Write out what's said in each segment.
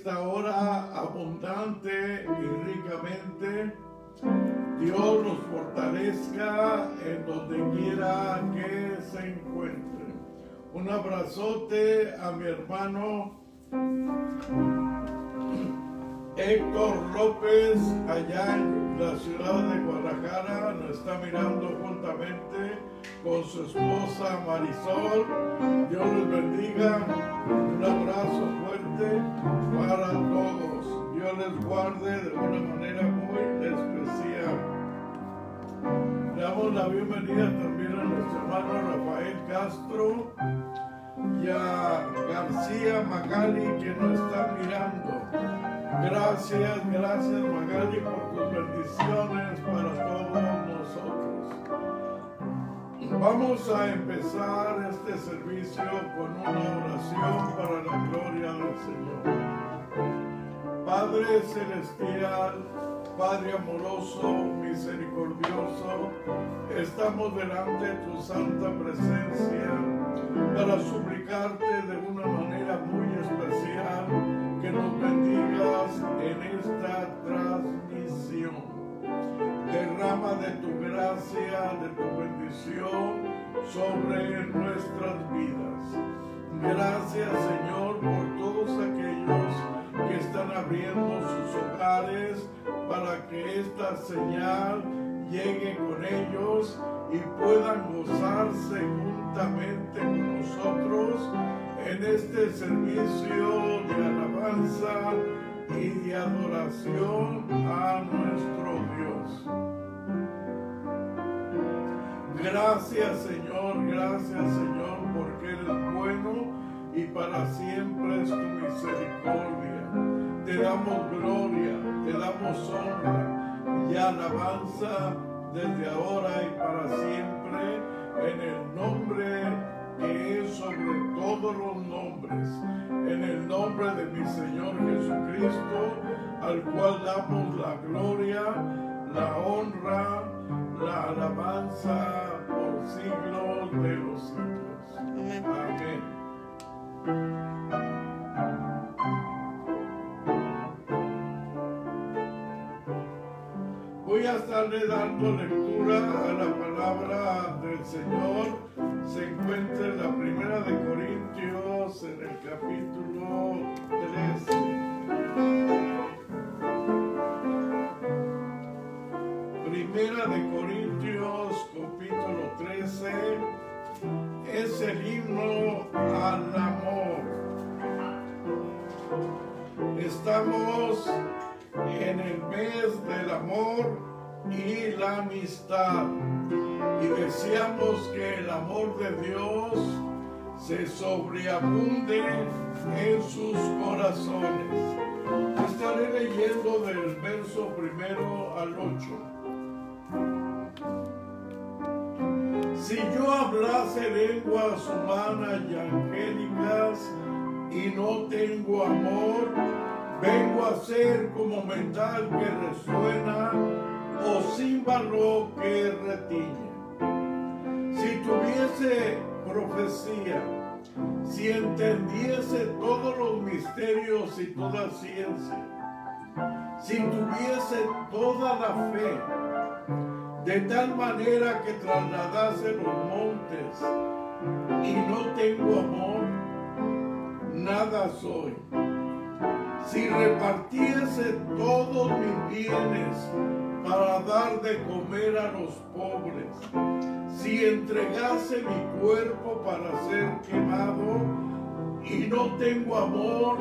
esta hora abundante y ricamente. Dios nos fortalezca en donde quiera que se encuentre. Un abrazote a mi hermano Héctor López, allá en la ciudad de Guadalajara, nos está mirando juntamente con su esposa Marisol. Dios les bendiga. Un abrazo fuerte para todos. Dios les guarde de una manera muy especial. Le damos la bienvenida también a nuestro hermano Rafael Castro y a García Magali que nos está mirando. Gracias, gracias Magali por tus bendiciones para todos. Vamos a empezar este servicio con una oración para la gloria del Señor. Padre Celestial, Padre amoroso, misericordioso, estamos delante de tu santa presencia para suplicarte de una manera muy especial que nos bendigas en esta transmisión. Derrama de tu gracia, de tu bendición sobre nuestras vidas. Gracias Señor por todos aquellos que están abriendo sus hogares para que esta señal llegue con ellos y puedan gozarse juntamente con nosotros en este servicio de alabanza y de adoración a nuestro Dios. Gracias Señor, gracias Señor, porque eres bueno y para siempre es tu misericordia. Te damos gloria, te damos honra y alabanza desde ahora y para siempre en el nombre que es sobre todos los nombres, en el nombre de mi Señor Jesucristo, al cual damos la gloria, la honra, la alabanza por siglos de los siglos. Amén. Voy a estarle dando lectura a la palabra del Señor. Se encuentra en la primera de Corintios, en el capítulo 13. Primera de Corintios, capítulo 13, es el himno al amor. Estamos en el mes del amor y la amistad. Y deseamos que el amor de Dios se sobreabunde en sus corazones. Estaré leyendo del verso primero al 8. Si yo hablase lenguas humanas y angélicas y no tengo amor, vengo a ser como metal que resuena o címbalo que retiñe. Si tuviese profecía, si entendiese todos los misterios y toda ciencia, si tuviese toda la fe, de tal manera que trasladase los montes y no tengo amor, nada soy. Si repartiese todos mis bienes para dar de comer a los pobres, si entregase mi cuerpo para ser quemado y no tengo amor,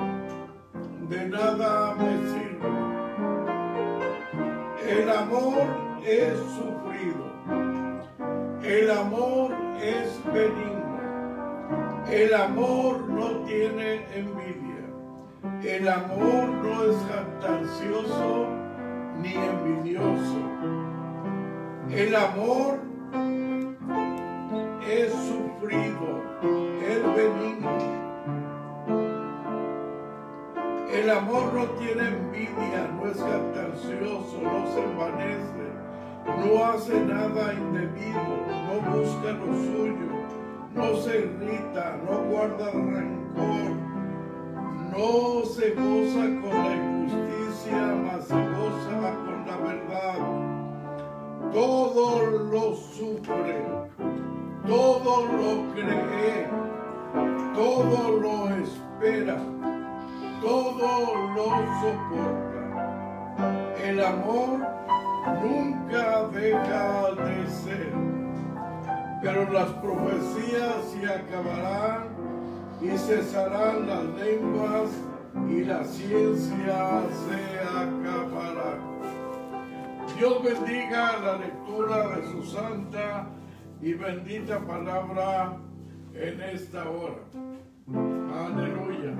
de nada me sirve. El amor es sufrido, el amor es benigno, el amor no tiene envidia, el amor no es jactancioso ni envidioso. El amor es sufrido, es benigno. El amor no tiene envidia, no es jactancioso, no se envanece, no hace nada indebido, no busca lo suyo, no se irrita, no guarda rencor, no se goza con la injusticia, mas se goza con la verdad. Todo lo sufre, todo lo cree, todo lo espera, todo lo soporta. El amor nunca deja de ser, pero las profecías se acabarán y cesarán las lenguas y la ciencia se acabará. Dios bendiga la lectura de su santa y bendita palabra en esta hora. Aleluya.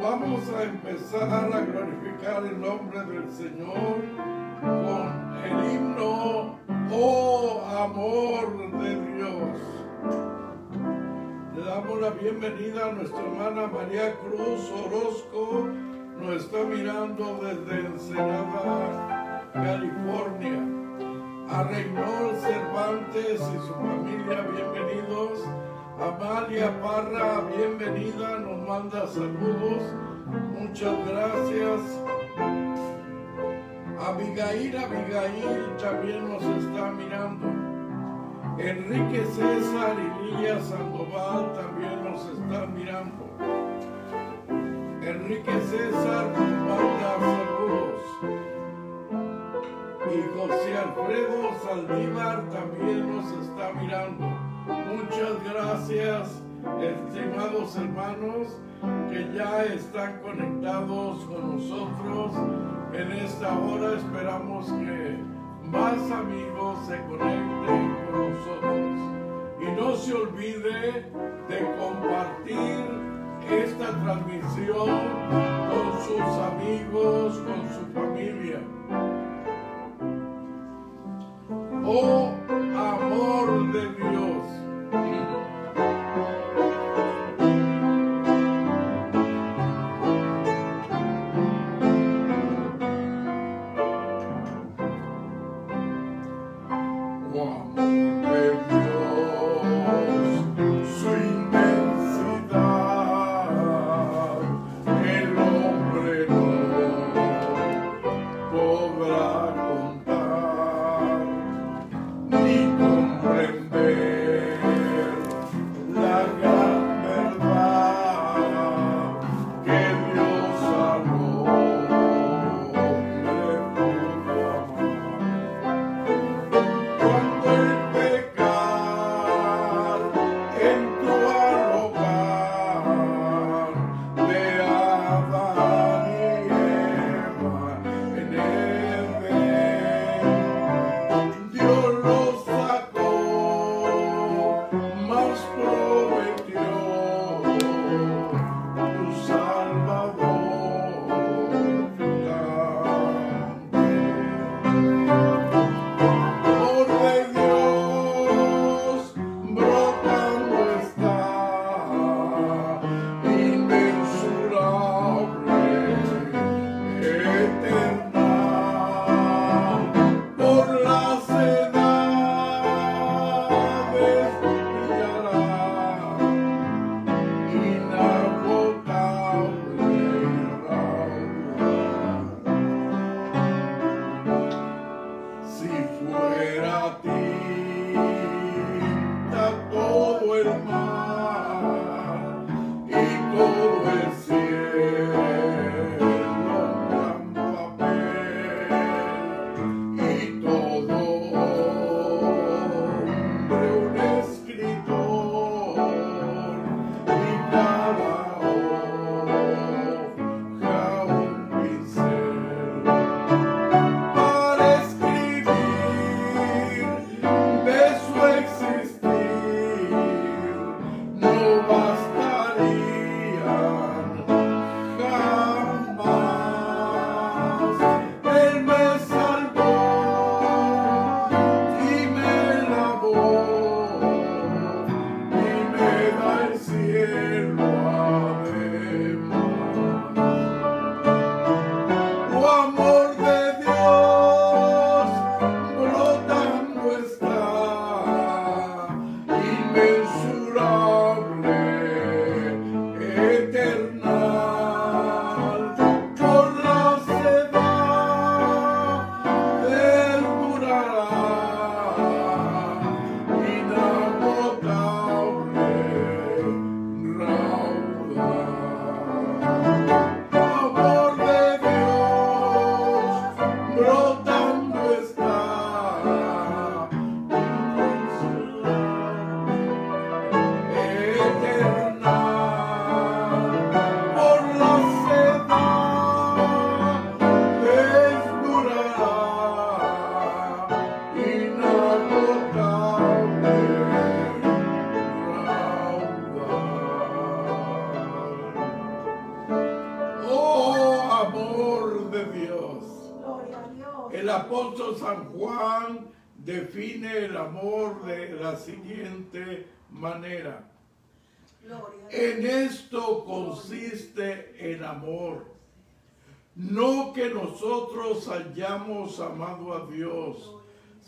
Vamos a empezar a glorificar el nombre del Señor con el himno, oh amor de Dios. Le damos la bienvenida a nuestra hermana María Cruz Orozco. Nos está mirando desde Ensenada, California. A Reynol Cervantes y su familia, bienvenidos. Amalia Parra, bienvenida, nos manda saludos. Muchas gracias. Abigail, Abigail también nos está mirando. Enrique César y Lilla Sandoval también nos están mirando. Enrique César manda saludos. Y José Alfredo Saldívar también nos está mirando. Muchas gracias, estimados hermanos, que ya están conectados con nosotros en esta hora. Esperamos que más amigos se conecten Y no se olvide de compartir esta transmisión con sus amigos, con su familia. Oh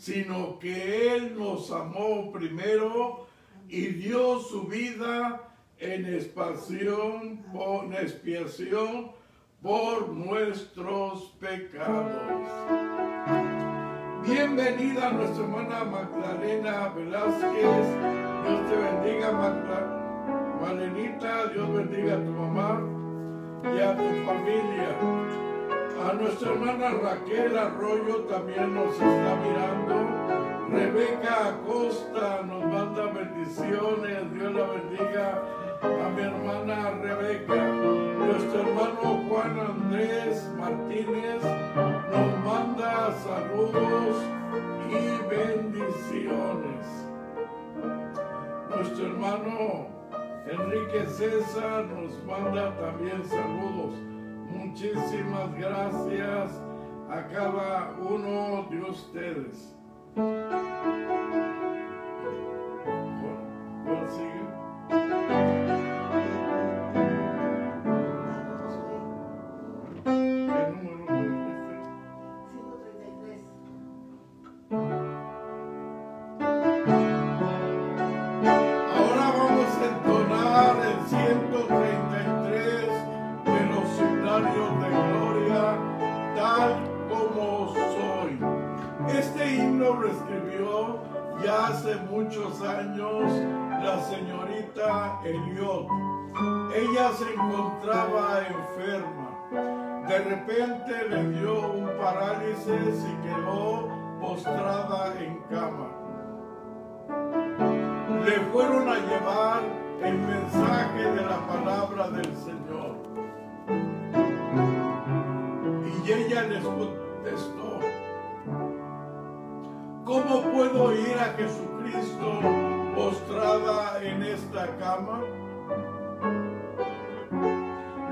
sino que Él nos amó primero y dio su vida en expiación por, expiación por nuestros pecados. Bienvenida nuestra hermana Magdalena Velázquez. Dios te bendiga, Magdalena. Dios bendiga a tu mamá y a tu familia. A nuestra hermana Raquel Arroyo también nos está mirando. Rebeca Acosta nos manda bendiciones. Dios la bendiga a mi hermana Rebeca. Nuestro hermano Juan Andrés Martínez nos manda saludos y bendiciones. Nuestro hermano Enrique César nos manda también saludos. Muchísimas gracias a cada uno de ustedes. muchos Ella se encontraba enferma. De repente le dio un parálisis y quedó postrada en cama. Le fueron a llevar el mensaje de la palabra del Señor. Y ella les contestó, ¿cómo puedo ir a Jesús? Cristo postrada en esta cama?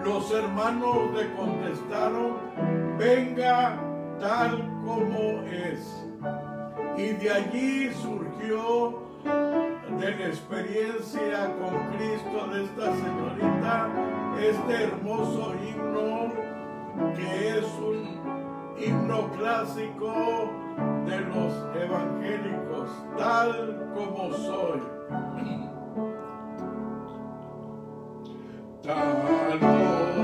Los hermanos le contestaron, venga tal como es. Y de allí surgió de la experiencia con Cristo de esta señorita este hermoso himno que es un himno clásico de los evangélicos, tal como soy. Tal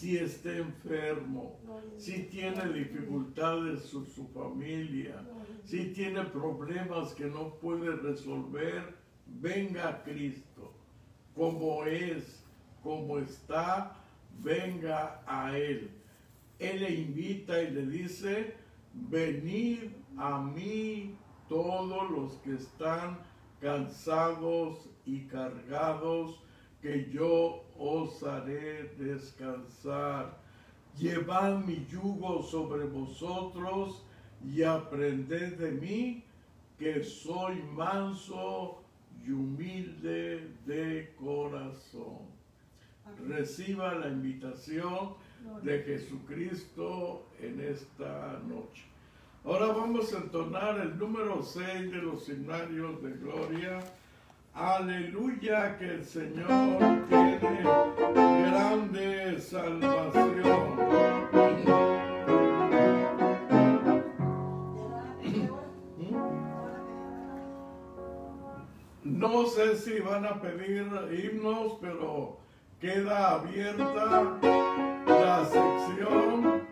si está enfermo, si tiene dificultades su, su familia, si tiene problemas que no puede resolver, venga a Cristo. Como es, como está, venga a Él. Él le invita y le dice, venid a mí todos los que están cansados y cargados, que yo os haré descansar. Llevad mi yugo sobre vosotros y aprended de mí, que soy manso y humilde de corazón. Reciba la invitación de Jesucristo en esta noche. Ahora vamos a entonar el número 6 de los himnarios de gloria. Aleluya que el Señor tiene grande salvación. No sé si van a pedir himnos, pero queda abierta la sección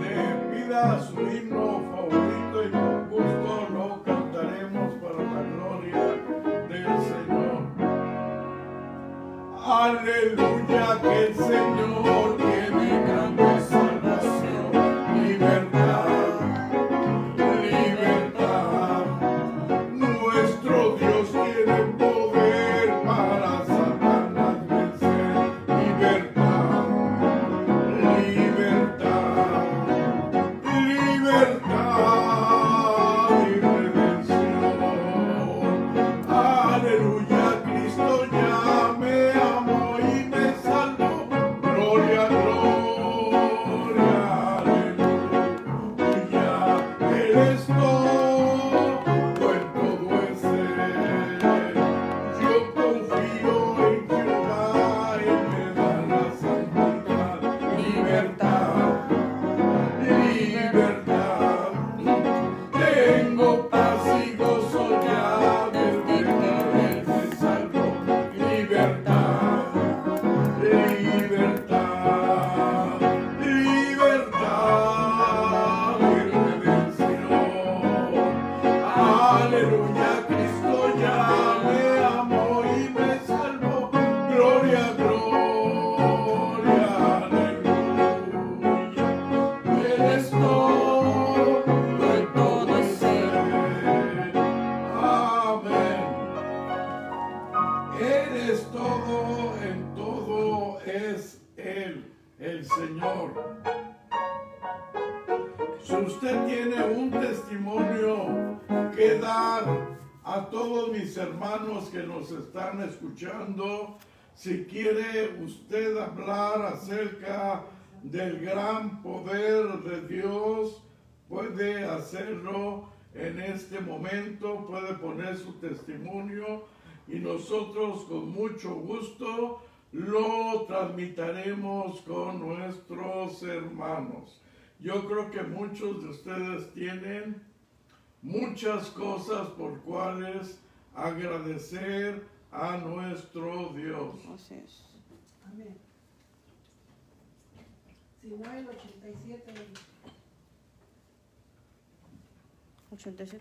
de pida su himno Aleluya que el Señor escuchando, si quiere usted hablar acerca del gran poder de Dios, puede hacerlo en este momento, puede poner su testimonio y nosotros con mucho gusto lo transmitiremos con nuestros hermanos. Yo creo que muchos de ustedes tienen muchas cosas por cuales agradecer a nuestro Dios. Así es. Amén. Si no, el 87. 87.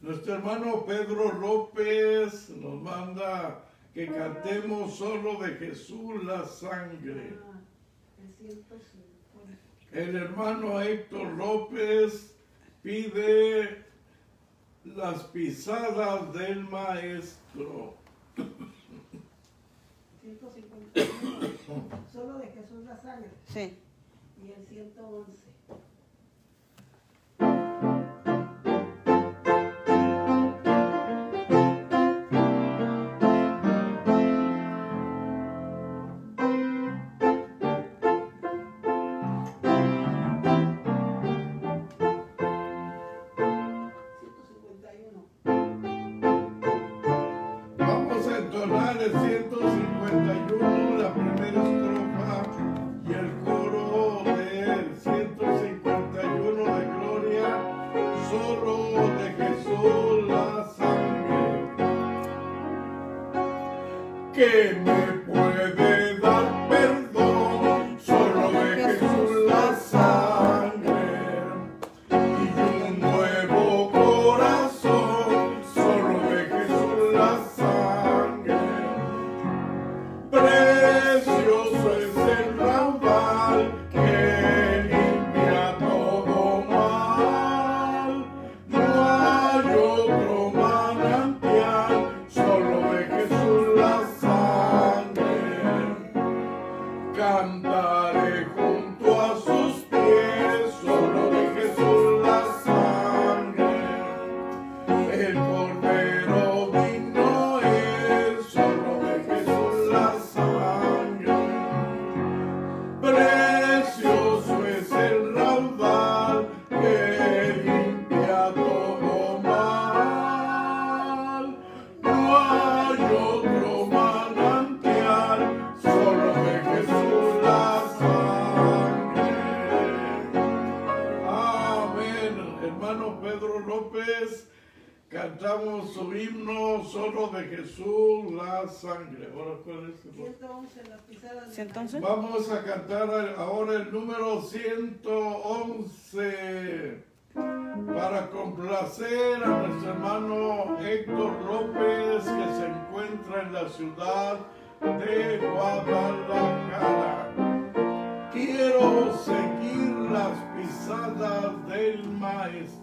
Nuestro hermano Pedro López nos manda que cantemos solo de Jesús la sangre. Ah, el 150. El hermano Héctor López pide las pisadas del maestro. 151. Solo de Jesús la sangre. Sí. Y el 111. que 111 las pisadas del 111. Vamos a cantar ahora el número 111 para complacer a nuestro hermano Héctor López que se encuentra en la ciudad de Guadalajara. Quiero seguir las pisadas del maestro.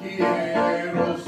Quiero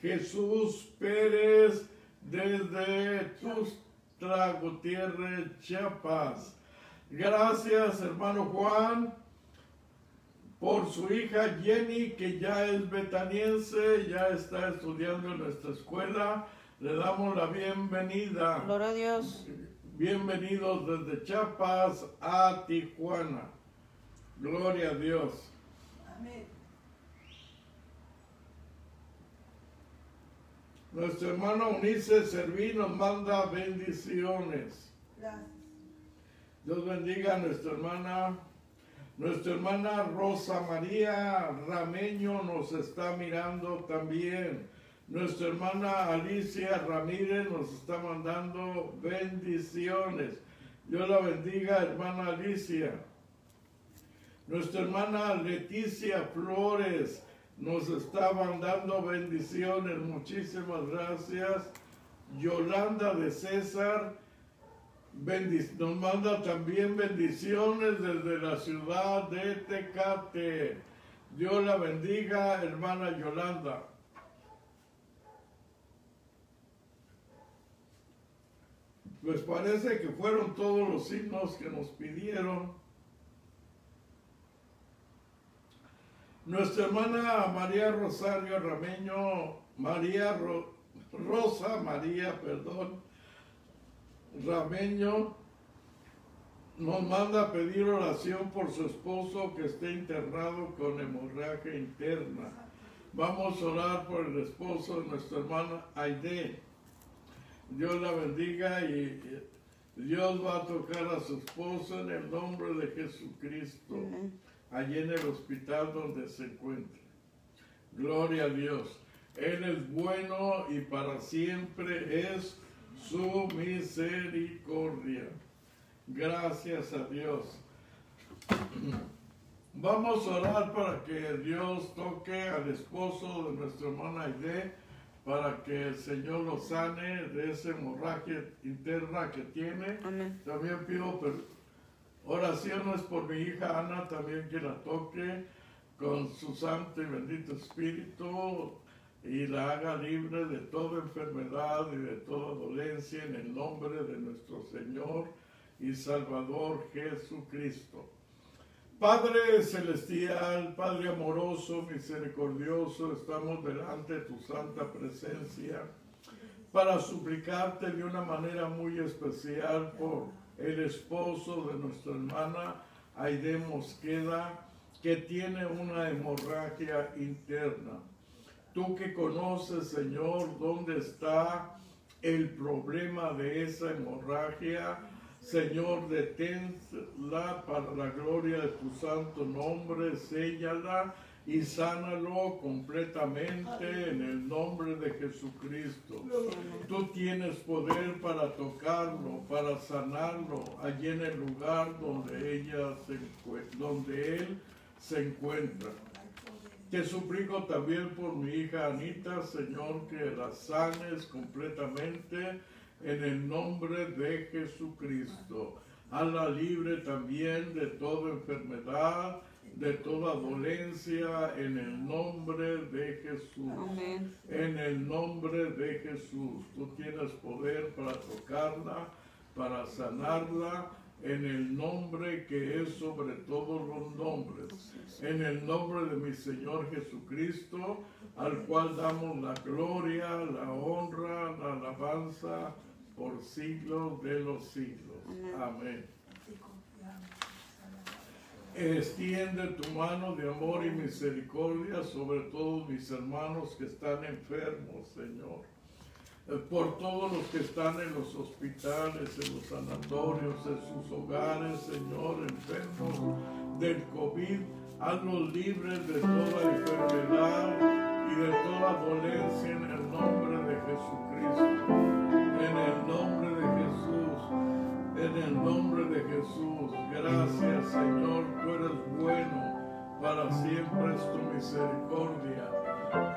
Jesús Pérez desde Tuxtla Gutiérrez, Chiapas. Gracias, hermano Juan, por su hija Jenny, que ya es betaniense, ya está estudiando en nuestra escuela. Le damos la bienvenida. Gloria a Dios. Bienvenidos desde Chiapas a Tijuana. Gloria a Dios. Amén. Nuestro hermano Unice Serví nos manda bendiciones. Gracias. Dios bendiga a nuestra hermana. Nuestra hermana Rosa María Rameño nos está mirando también. Nuestra hermana Alicia Ramírez nos está mandando bendiciones. Dios la bendiga, hermana Alicia. Nuestra hermana Leticia Flores nos está mandando bendiciones. Muchísimas gracias. Yolanda de César bendic- nos manda también bendiciones desde la ciudad de Tecate. Dios la bendiga, hermana Yolanda. Pues parece que fueron todos los signos que nos pidieron. Nuestra hermana María Rosario Rameño, María Ro- Rosa María, perdón, Rameño, nos manda a pedir oración por su esposo que esté internado con hemorragia interna. Vamos a orar por el esposo de nuestra hermana Aide. Dios la bendiga y Dios va a tocar a su esposo en el nombre de Jesucristo Amén. Allí en el hospital donde se encuentre. Gloria a Dios. Él es bueno y para siempre es su misericordia. Gracias a Dios. Vamos a orar para que Dios toque al esposo de nuestra hermana Aide, para que el Señor lo sane de esa hemorragia interna que tiene. Amén. También pido per- oraciones por mi hija Ana, también que la toque con su santo y bendito espíritu y la haga libre de toda enfermedad y de toda dolencia en el nombre de nuestro Señor y Salvador Jesucristo. Padre celestial, Padre amoroso, misericordioso, estamos delante de tu santa presencia para suplicarte de una manera muy especial por el esposo de nuestra hermana Aide Mosqueda, que tiene una hemorragia interna. Tú que conoces, Señor, dónde está el problema de esa hemorragia, Señor, deténla para la gloria de tu santo nombre, séllala y sánalo completamente en el nombre de Jesucristo. Tú tienes poder para tocarlo, para sanarlo allí en el lugar donde ella se donde él se encuentra. Te suplico también por mi hija Anita, Señor, que la sanes completamente en el nombre de Jesucristo. Hazla libre también de toda enfermedad, de toda dolencia, en el nombre de Jesús. Amén. En el nombre de Jesús, tú tienes poder para tocarla, para sanarla, en el nombre que es sobre todos los nombres. En el nombre de mi Señor Jesucristo, al cual damos la gloria, la honra, la alabanza por siglos de los siglos. Amén. Extiende tu mano de amor y misericordia sobre todos mis hermanos que están enfermos, Señor. Eh, Por todos los que están en los hospitales, en los sanatorios, en sus hogares, Señor, enfermos del COVID, hazlos libres de toda enfermedad y de toda dolencia en el nombre de Jesucristo. En el nombre de Jesús. En el nombre de Jesús, gracias Señor, tú eres bueno, para siempre es tu misericordia.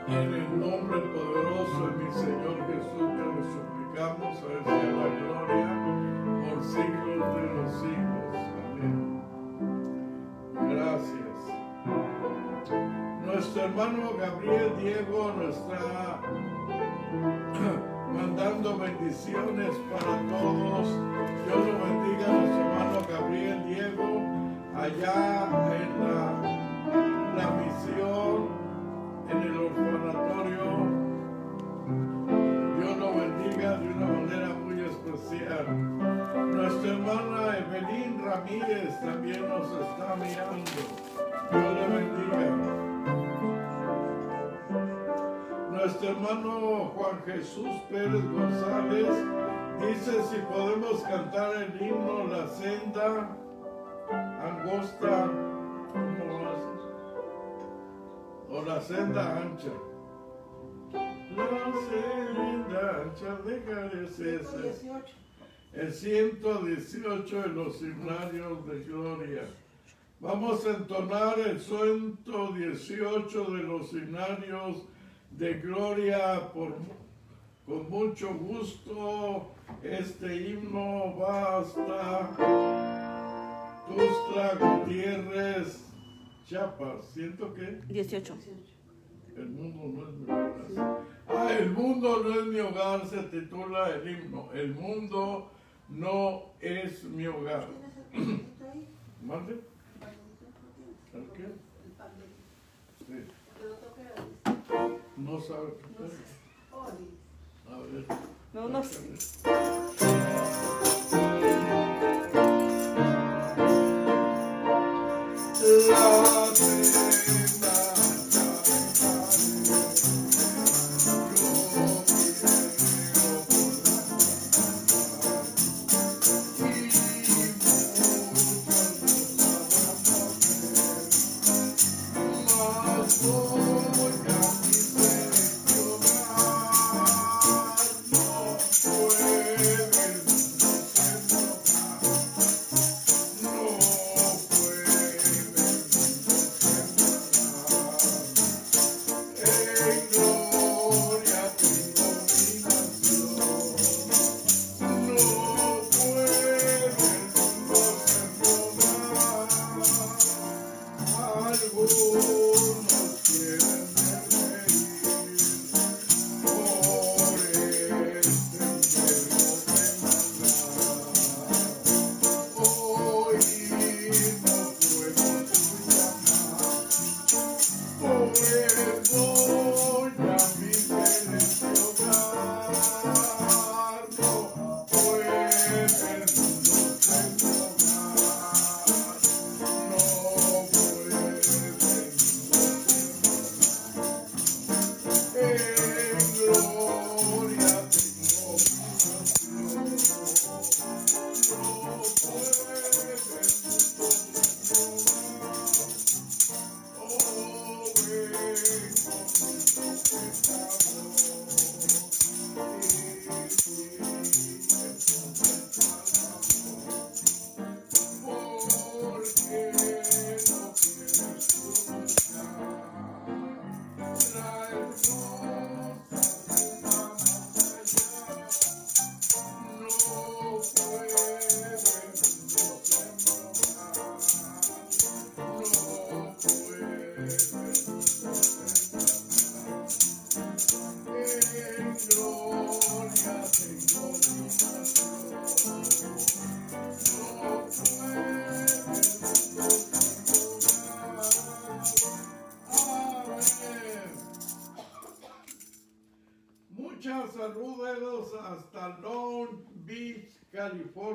En el nombre poderoso de mi Señor Jesús te lo suplicamos, a la gloria por siglos de los siglos. Amén. Gracias. Nuestro hermano Gabriel Diego está mandando bendiciones para todos. Dios lo bendiga a nuestro hermano Gabriel Diego allá en la, la misión, en el orfanatorio. Dios lo bendiga de una manera muy especial. Nuestra hermana Evelyn Ramírez también nos está mirando. Dios le bendiga. Nuestro hermano Juan Jesús Pérez González dice si podemos cantar el himno La senda angosta ¿cómo lo haces? o la senda ancha. La senda ancha de careces. 118. El 118 de los himnarios de gloria. Vamos a entonar el 118 de los himnarios de gloria por, con mucho gusto. Este himno va hasta Tustla Gutiérrez, Chiapas. Siento que 18. el mundo no es mi hogar. Ah, el mundo no es mi hogar, se titula el himno. El mundo no es mi hogar. ¿Mande? ¿El qué? La lista. No sabe qué No es. sé. Oli. A ver. No, no.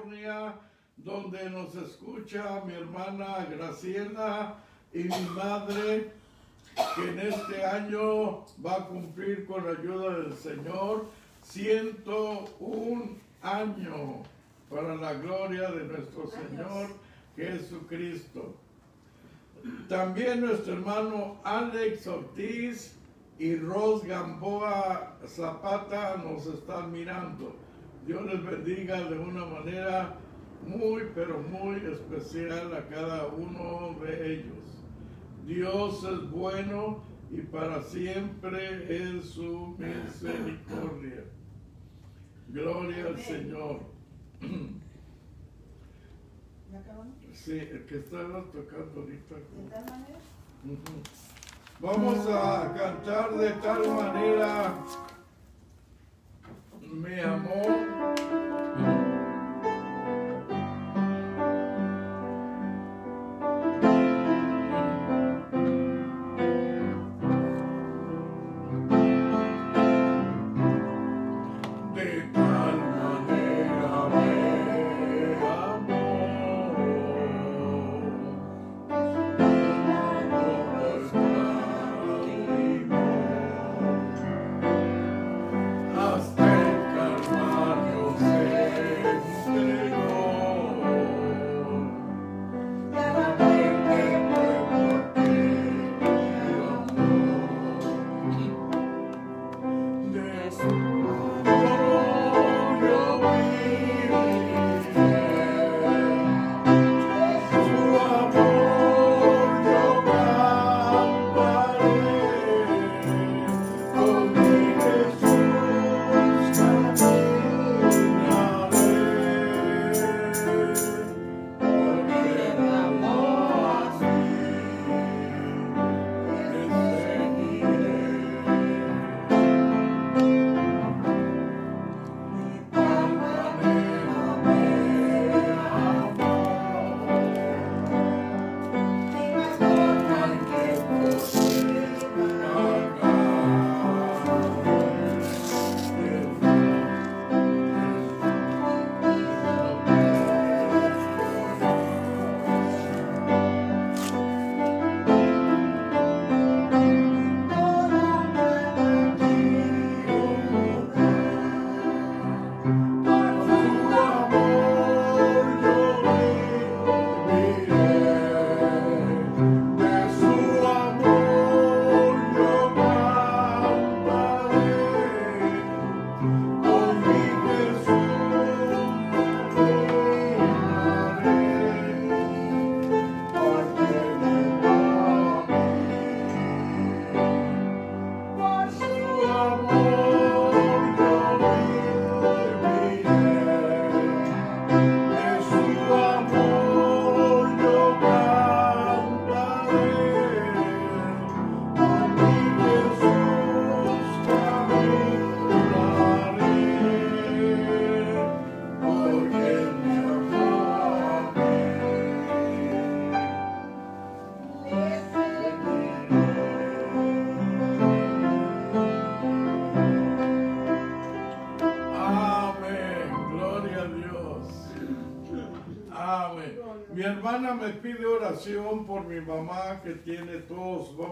California, donde nos escucha mi hermana Graciela y mi madre, que en este año va a cumplir con la ayuda del Señor 101 años para la gloria de nuestro Señor Jesucristo. También nuestro hermano Alex Ortiz y Ros Gamboa Zapata nos están mirando. Dios les bendiga de una manera muy, pero muy especial a cada uno de ellos. Dios es bueno y para siempre es su misericordia. Gloria al Señor. ¿Ya acabamos? Sí, el que estaba tocando ahorita. ¿De tal manera? Vamos a cantar de tal manera, mi amor. Mm-hmm.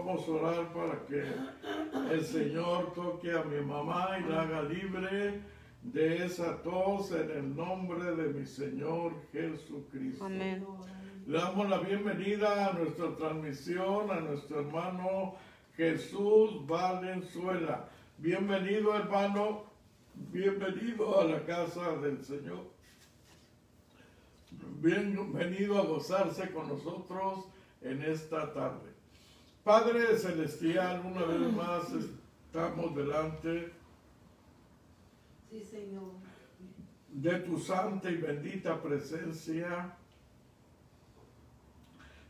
Vamos a orar para que el Señor toque a mi mamá y la haga libre de esa tos en el nombre de mi Señor Jesucristo. Amén. Le damos la bienvenida a nuestra transmisión a nuestro hermano Jesús Valenzuela. Bienvenido hermano, bienvenido a la casa del Señor. Bienvenido a gozarse con nosotros en esta tarde. Padre Celestial, una vez más estamos delante Sí, Señor. de tu santa y bendita presencia.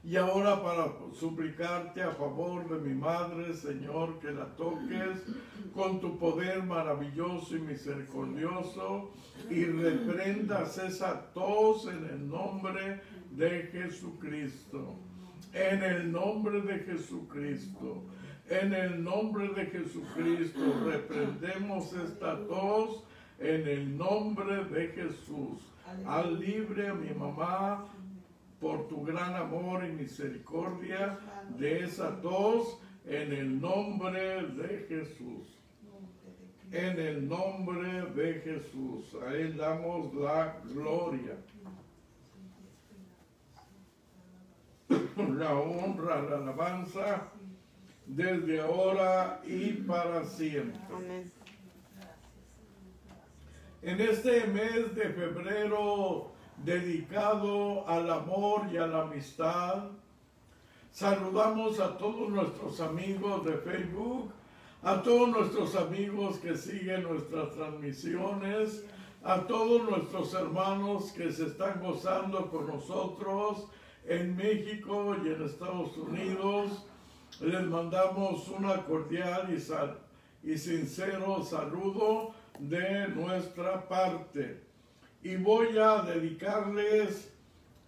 Y ahora para suplicarte a favor de mi madre, Señor, que la toques con tu poder maravilloso y misericordioso y reprendas esa tos en el nombre de Jesucristo. En el nombre de Jesucristo. En el nombre de Jesucristo reprendemos esta tos en el nombre de Jesús. Haz libre a mi mamá por tu gran amor y misericordia de esa tos en el nombre de Jesús. En el nombre de Jesús. A Él damos la gloria. La honra, la alabanza desde ahora y para siempre. Amén. En este mes de febrero dedicado al amor y a la amistad, saludamos a todos nuestros amigos de Facebook, a todos nuestros amigos que siguen nuestras transmisiones, a todos nuestros hermanos que se están gozando con nosotros en México y en Estados Unidos. Les mandamos una cordial y, y sincero saludo de nuestra parte. Y voy a dedicarles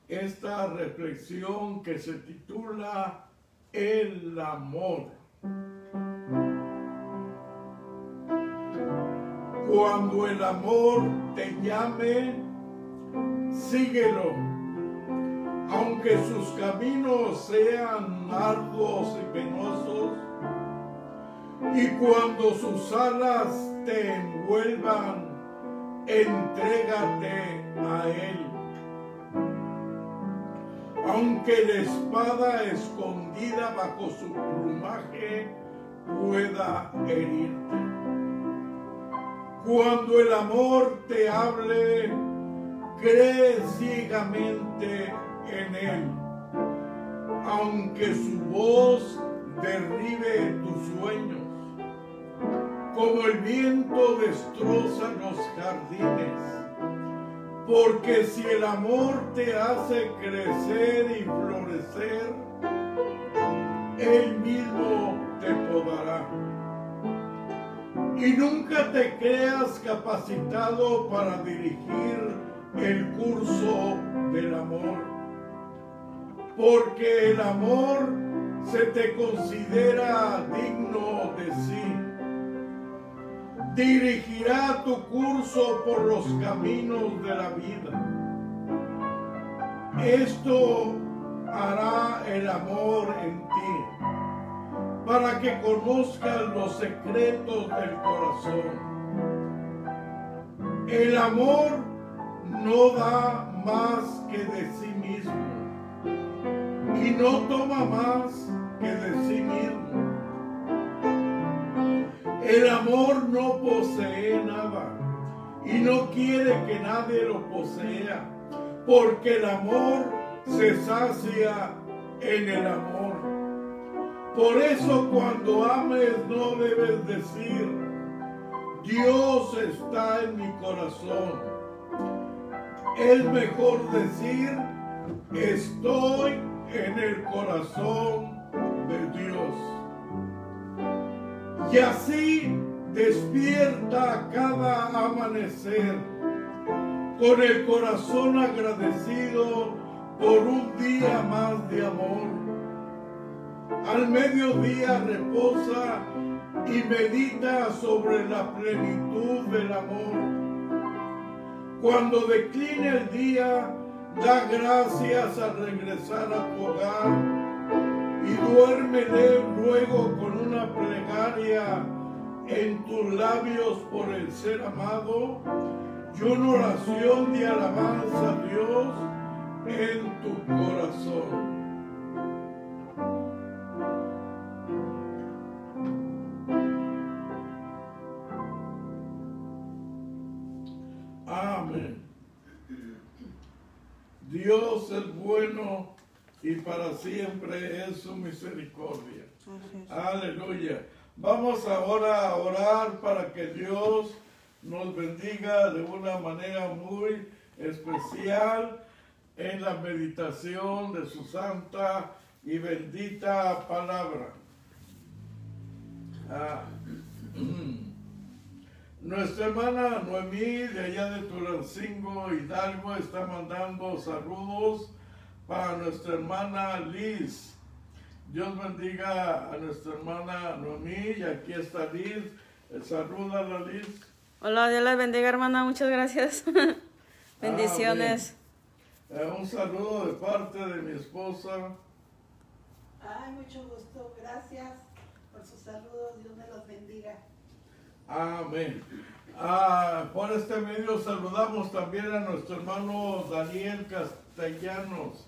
esta reflexión que se titula El amor. Cuando el amor te llame, síguelo aunque sus caminos sean arduos y penosos, y cuando sus alas te envuelvan, entrégate a Él. Aunque la espada escondida bajo su plumaje pueda herirte. Cuando el amor te hable, cree ciegamente en Él, aunque su voz derribe tus sueños, como el viento destroza los jardines. Porque si el amor te hace crecer y florecer, Él mismo te podará. Y nunca te creas capacitado para dirigir el curso del amor. Porque el amor se te considera digno de sí. Dirigirá tu curso por los caminos de la vida. Esto hará el amor en ti para que conozcas los secretos del corazón. El amor no da más que de sí mismo y no toma más que de sí mismo. El amor no posee nada y no quiere que nadie lo posea, porque el amor se sacia en el amor. Por eso cuando ames no debes decir, Dios está en mi corazón. Es mejor decir, estoy en el corazón de Dios. Y así despierta cada amanecer con el corazón agradecido por un día más de amor. Al mediodía reposa y medita sobre la plenitud del amor. Cuando decline el día, da gracias al regresar a tu hogar y duérmele luego con una plegaria en tus labios por el ser amado y una oración de alabanza a Dios en tu corazón. Amén. Dios es bueno y para siempre es su misericordia. Aleluya. Vamos ahora a orar para que Dios nos bendiga de una manera muy especial en la meditación de su santa y bendita palabra. Ah, Nuestra hermana Noemí de allá de Tulancingo, Hidalgo, está mandando saludos para nuestra hermana Liz. Dios bendiga a nuestra hermana Noemí y aquí está Liz. Eh, Salúdala Liz. Hola, Dios les bendiga, hermana. Muchas gracias. Bendiciones. Eh, un saludo de parte de mi esposa. Ay, mucho gusto. Gracias por sus saludos. Dios me los bendiga. Amén. Ah, por este medio saludamos también a nuestro hermano Daniel Castellanos.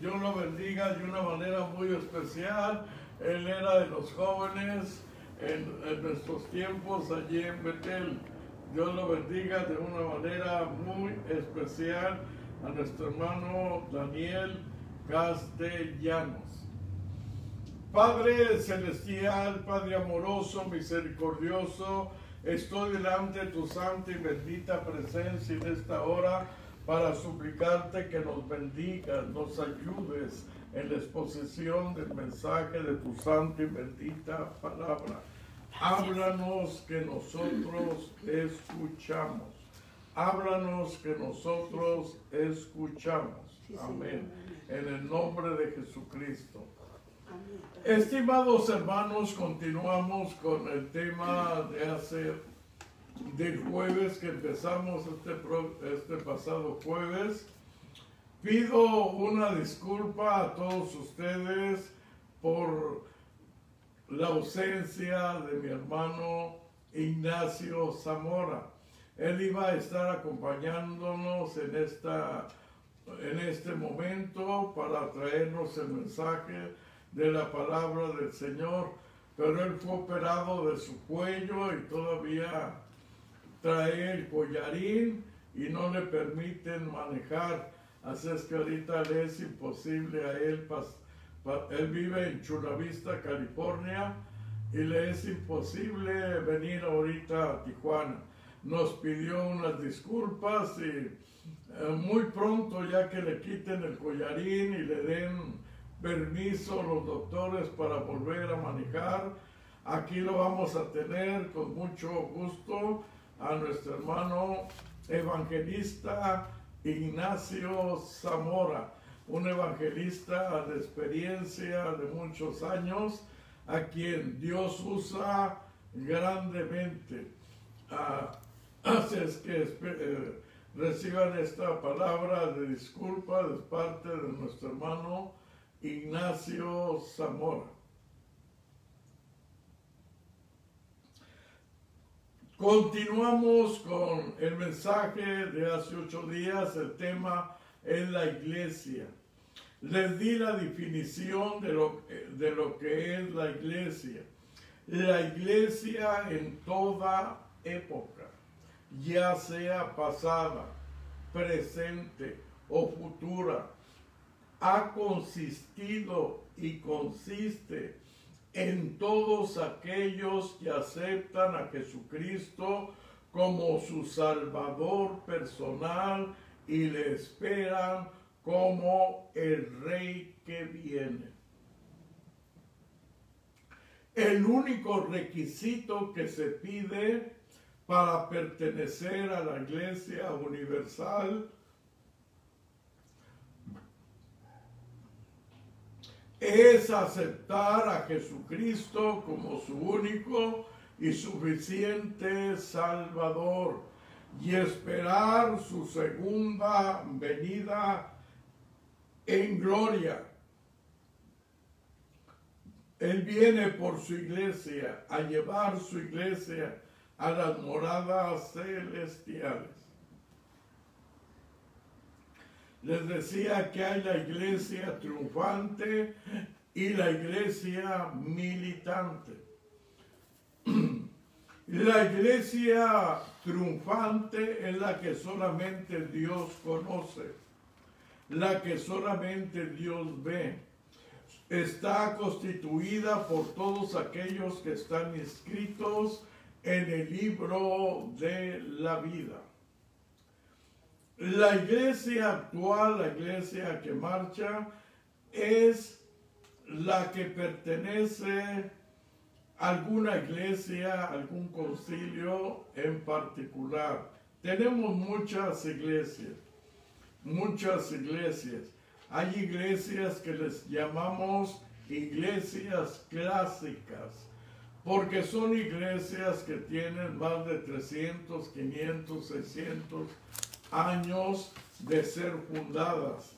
Dios lo bendiga de una manera muy especial. Él era de los jóvenes en, en nuestros tiempos allí en Betel. Dios lo bendiga de una manera muy especial a nuestro hermano Daniel Castellanos. Padre celestial, Padre amoroso, misericordioso, estoy delante de tu santa y bendita presencia en esta hora para suplicarte que nos bendigas, nos ayudes en la exposición del mensaje de tu santa y bendita palabra. Háblanos que nosotros escuchamos. Háblanos que nosotros escuchamos. Amén. En el nombre de Jesucristo. Estimados hermanos, continuamos con el tema de hace del jueves que empezamos este, este pasado jueves. Pido una disculpa a todos ustedes por la ausencia de mi hermano Ignacio Zamora. Él iba a estar acompañándonos en, esta, en este momento para traernos el mensaje de la palabra del Señor, pero él fue operado de su cuello y todavía trae el collarín y no le permiten manejar. Así es que ahorita le es imposible a él. él vive en Chula Vista, California, y le es imposible venir ahorita a Tijuana. Nos pidió unas disculpas y eh, muy pronto ya que le quiten el collarín y le den permiso los doctores para volver a manejar, aquí lo vamos a tener con mucho gusto a nuestro hermano evangelista Ignacio Zamora, un evangelista de experiencia de muchos años, a quien Dios usa grandemente. Ah, así es que eh, reciban esta palabra de disculpa de parte de nuestro hermano Ignacio Zamora. Continuamos con el mensaje de hace ocho días, el tema es la iglesia. Les di la definición de lo, de lo que es la iglesia. La iglesia en toda época, ya sea pasada, presente o futura, ha consistido y consiste en todos aquellos que aceptan a Jesucristo como su Salvador personal y le esperan como el Rey que viene. El único requisito que se pide para pertenecer a la Iglesia Universal es aceptar a Jesucristo como su único y suficiente Salvador y esperar su segunda venida en gloria. Él viene por su iglesia a llevar su iglesia a las moradas celestiales. Les decía que hay la iglesia triunfante y la iglesia militante. La iglesia triunfante es la que solamente Dios conoce, la que solamente Dios ve. Está constituida por todos aquellos que están inscritos en el libro de la vida. La iglesia actual, la iglesia que marcha, es la que pertenece a alguna iglesia, algún concilio en particular. Tenemos muchas iglesias, muchas iglesias. Hay iglesias que les llamamos iglesias clásicas, porque son iglesias que tienen más de 300, 500, 600 años de ser fundadas,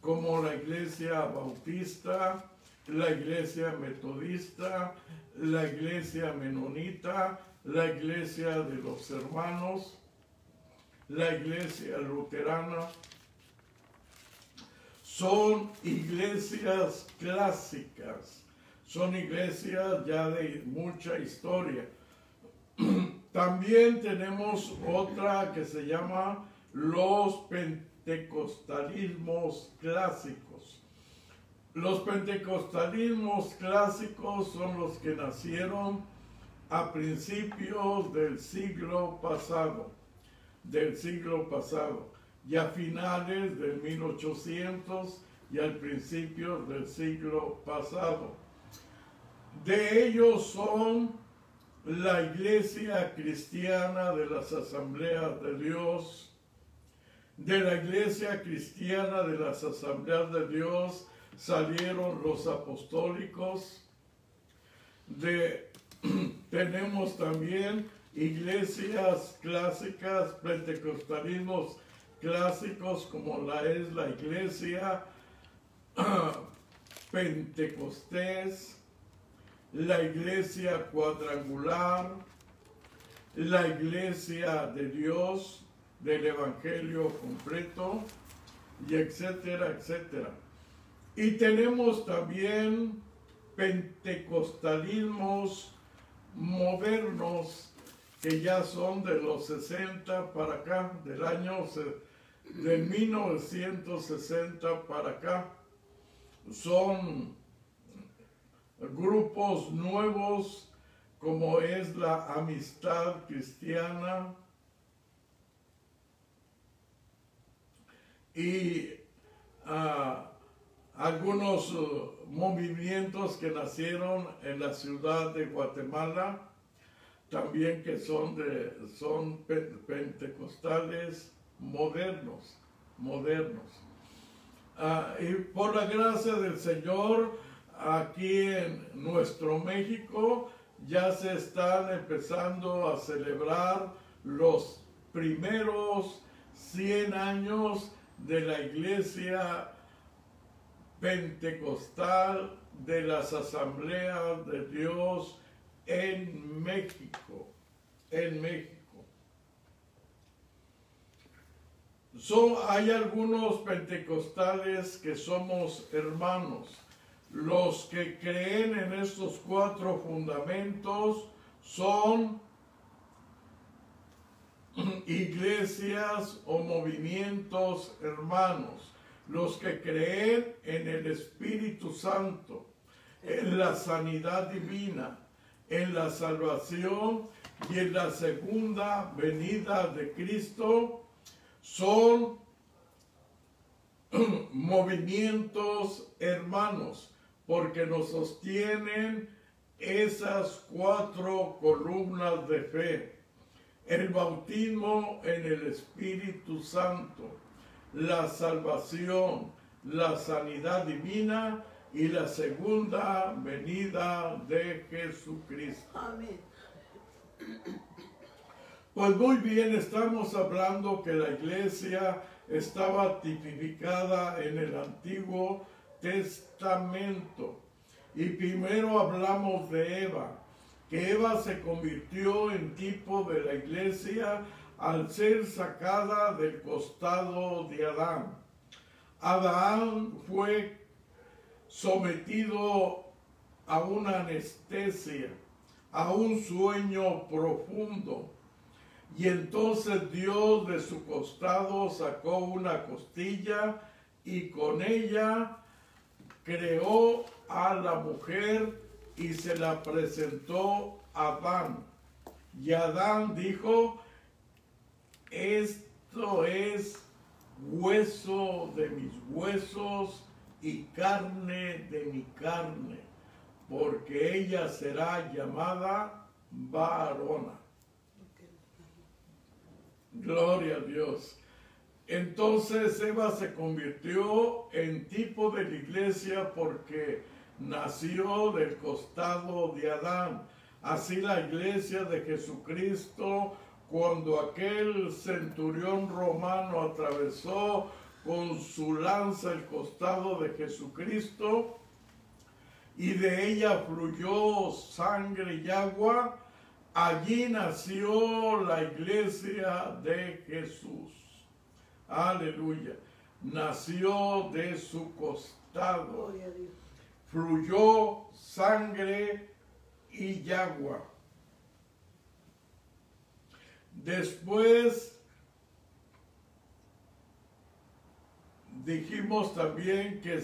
como la iglesia bautista, la iglesia metodista, la iglesia menonita, la iglesia de los hermanos, la iglesia luterana. Son iglesias clásicas, son iglesias ya de mucha historia. También tenemos otra que se llama los pentecostalismos clásicos. Los pentecostalismos clásicos son los que nacieron a principios del siglo pasado, del siglo pasado, y a finales del 1800 y al principio del siglo pasado. De ellos son la iglesia cristiana de las asambleas de Dios, de la iglesia cristiana de las asambleas de Dios salieron los apostólicos, de tenemos también iglesias clásicas, pentecostalismos clásicos como la es la iglesia pentecostés, la iglesia cuadrangular, la iglesia de Dios del Evangelio completo, y etcétera, etcétera. Y tenemos también pentecostalismos modernos que ya son de los 60 para acá, del año de 1960 para acá. Son grupos nuevos como es la amistad cristiana y ah, algunos uh, movimientos que nacieron en la ciudad de Guatemala, también que son, son pentecostales modernos, modernos. Ah, y por la gracia del Señor, aquí en nuestro México ya se están empezando a celebrar los primeros 100 años de la iglesia pentecostal de las asambleas de Dios en México, en México. Son, hay algunos pentecostales que somos hermanos. Los que creen en estos cuatro fundamentos son iglesias o movimientos hermanos los que creen en el Espíritu Santo, en la sanidad divina, en la salvación y en la segunda venida de Cristo, son movimientos hermanos, porque nos sostienen esas cuatro columnas de fe. El bautismo en el Espíritu Santo, la salvación, la sanidad divina y la segunda venida de Jesucristo. Amén. Pues muy bien, estamos hablando que la iglesia estaba tipificada en el Antiguo Testamento. Y primero hablamos de Eva, que Eva se convirtió en tipo de la iglesia al ser sacada del costado de Adán. Adán fue sometido a una anestesia, a un sueño profundo. Y entonces Dios de su costado sacó una costilla y con ella creó a la mujer y se la presentó a Adán. Y Adán dijo, esto es hueso de mis huesos y carne de mi carne, porque ella será llamada varona. Gloria a Dios. Entonces Eva se convirtió en tipo de la iglesia porque nació del costado de Adán. Así la iglesia de Jesucristo cuando aquel centurión romano atravesó con su lanza el costado de Jesucristo y de ella fluyó sangre y agua, allí nació la iglesia de Jesús. Aleluya. Nació de su costado. Gloria a Dios. Fluyó sangre y agua. Después dijimos también que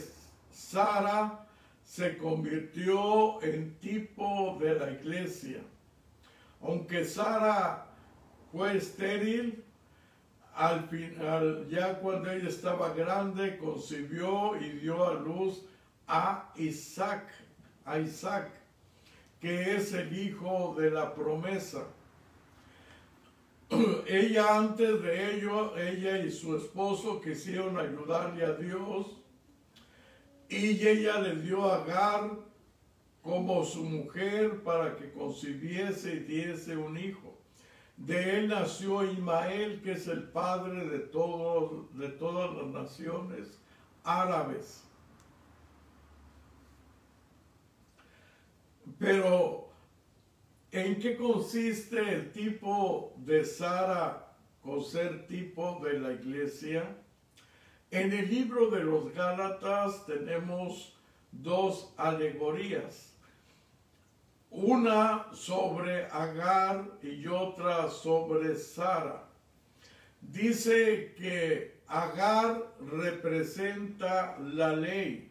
Sara se convirtió en tipo de la iglesia. Aunque Sara fue estéril, al final, ya cuando ella estaba grande, concibió y dio a luz a Isaac, a Isaac, que es el hijo de la promesa. ella antes de ello, ella y su esposo quisieron ayudarle a Dios y ella le dio a Agar como su mujer para que concibiese y diese un hijo. De él nació Ismael, que es el padre de, de todas las naciones árabes. Pero, ¿en qué consiste el tipo de Sara con ser tipo de la iglesia? En el libro de los Gálatas tenemos dos alegorías. Una sobre Agar y otra sobre Sara. Dice que Agar representa la ley,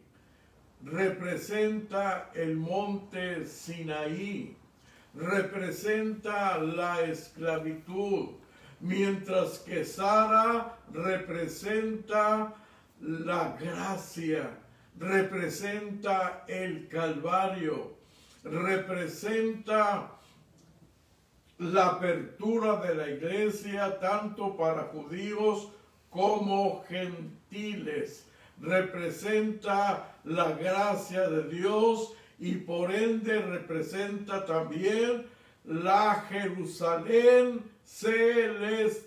representa el monte Sinaí, representa la esclavitud, mientras que Sara representa la gracia, representa el Calvario, representa la apertura de la iglesia tanto para judíos como gentiles. Representa la gracia de Dios y por ende representa también la Jerusalén celestial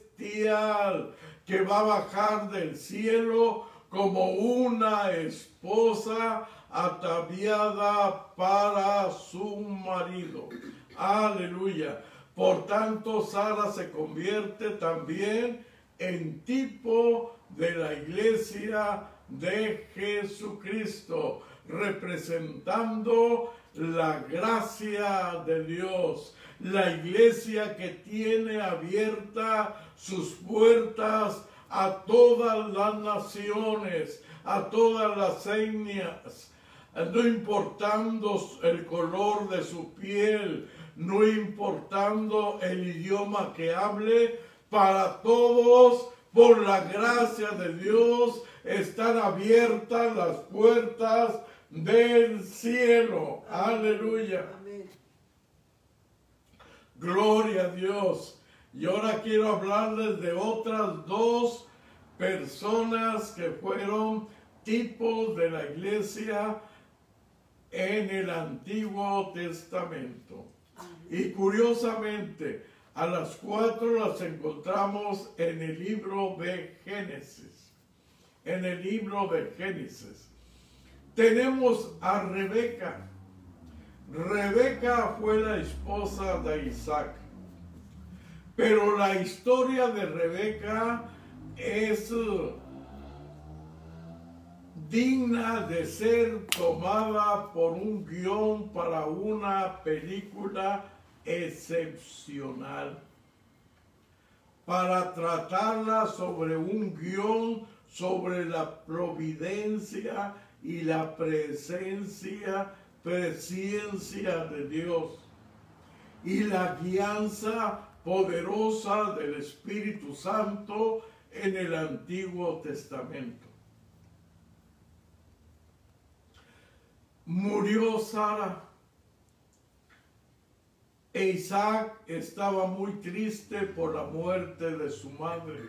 que va a bajar del cielo como una esposa ataviada para su marido. Aleluya. Por tanto, Sara se convierte también en tipo de la iglesia de Jesucristo, representando la gracia de Dios, la iglesia que tiene abierta sus puertas a todas las naciones, a todas las etnias, no importando el color de su piel, no importando el idioma que hable, para todos, por la gracia de Dios, están abiertas las puertas del cielo. Aleluya. Amén. Gloria a Dios. Y ahora quiero hablarles de otras dos personas que fueron tipos de la iglesia en el Antiguo Testamento. Y curiosamente, a las cuatro las encontramos en el libro de Génesis. En el libro de Génesis. Tenemos a Rebeca. Rebeca fue la esposa de Isaac. Pero la historia de Rebeca es uh, digna de ser tomada por un guion para una película excepcional. Para tratarla sobre un guion sobre la providencia y la presencia, presencia de Dios y la guianza poderosa del Espíritu Santo en el Antiguo Testamento. Murió Sara. E Isaac estaba muy triste por la muerte de su madre.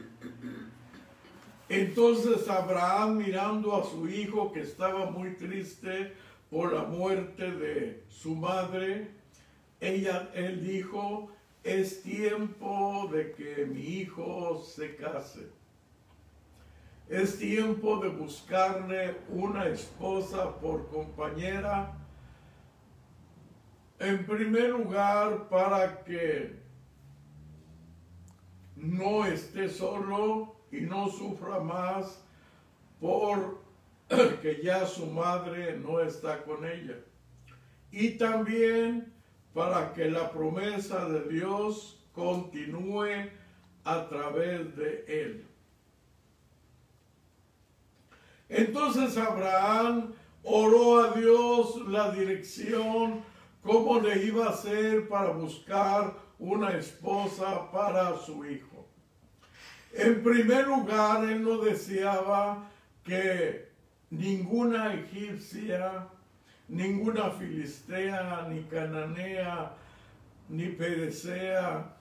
Entonces Abraham mirando a su hijo que estaba muy triste por la muerte de su madre, ella, él dijo, es tiempo de que mi hijo se case. Es tiempo de buscarle una esposa por compañera. En primer lugar, para que no esté solo y no sufra más por que ya su madre no está con ella. Y también para que la promesa de Dios continúe a través de él. Entonces Abraham oró a Dios la dirección, cómo le iba a hacer para buscar una esposa para su hijo. En primer lugar, él no deseaba que ninguna egipcia, ninguna filistea, ni cananea, ni perecea,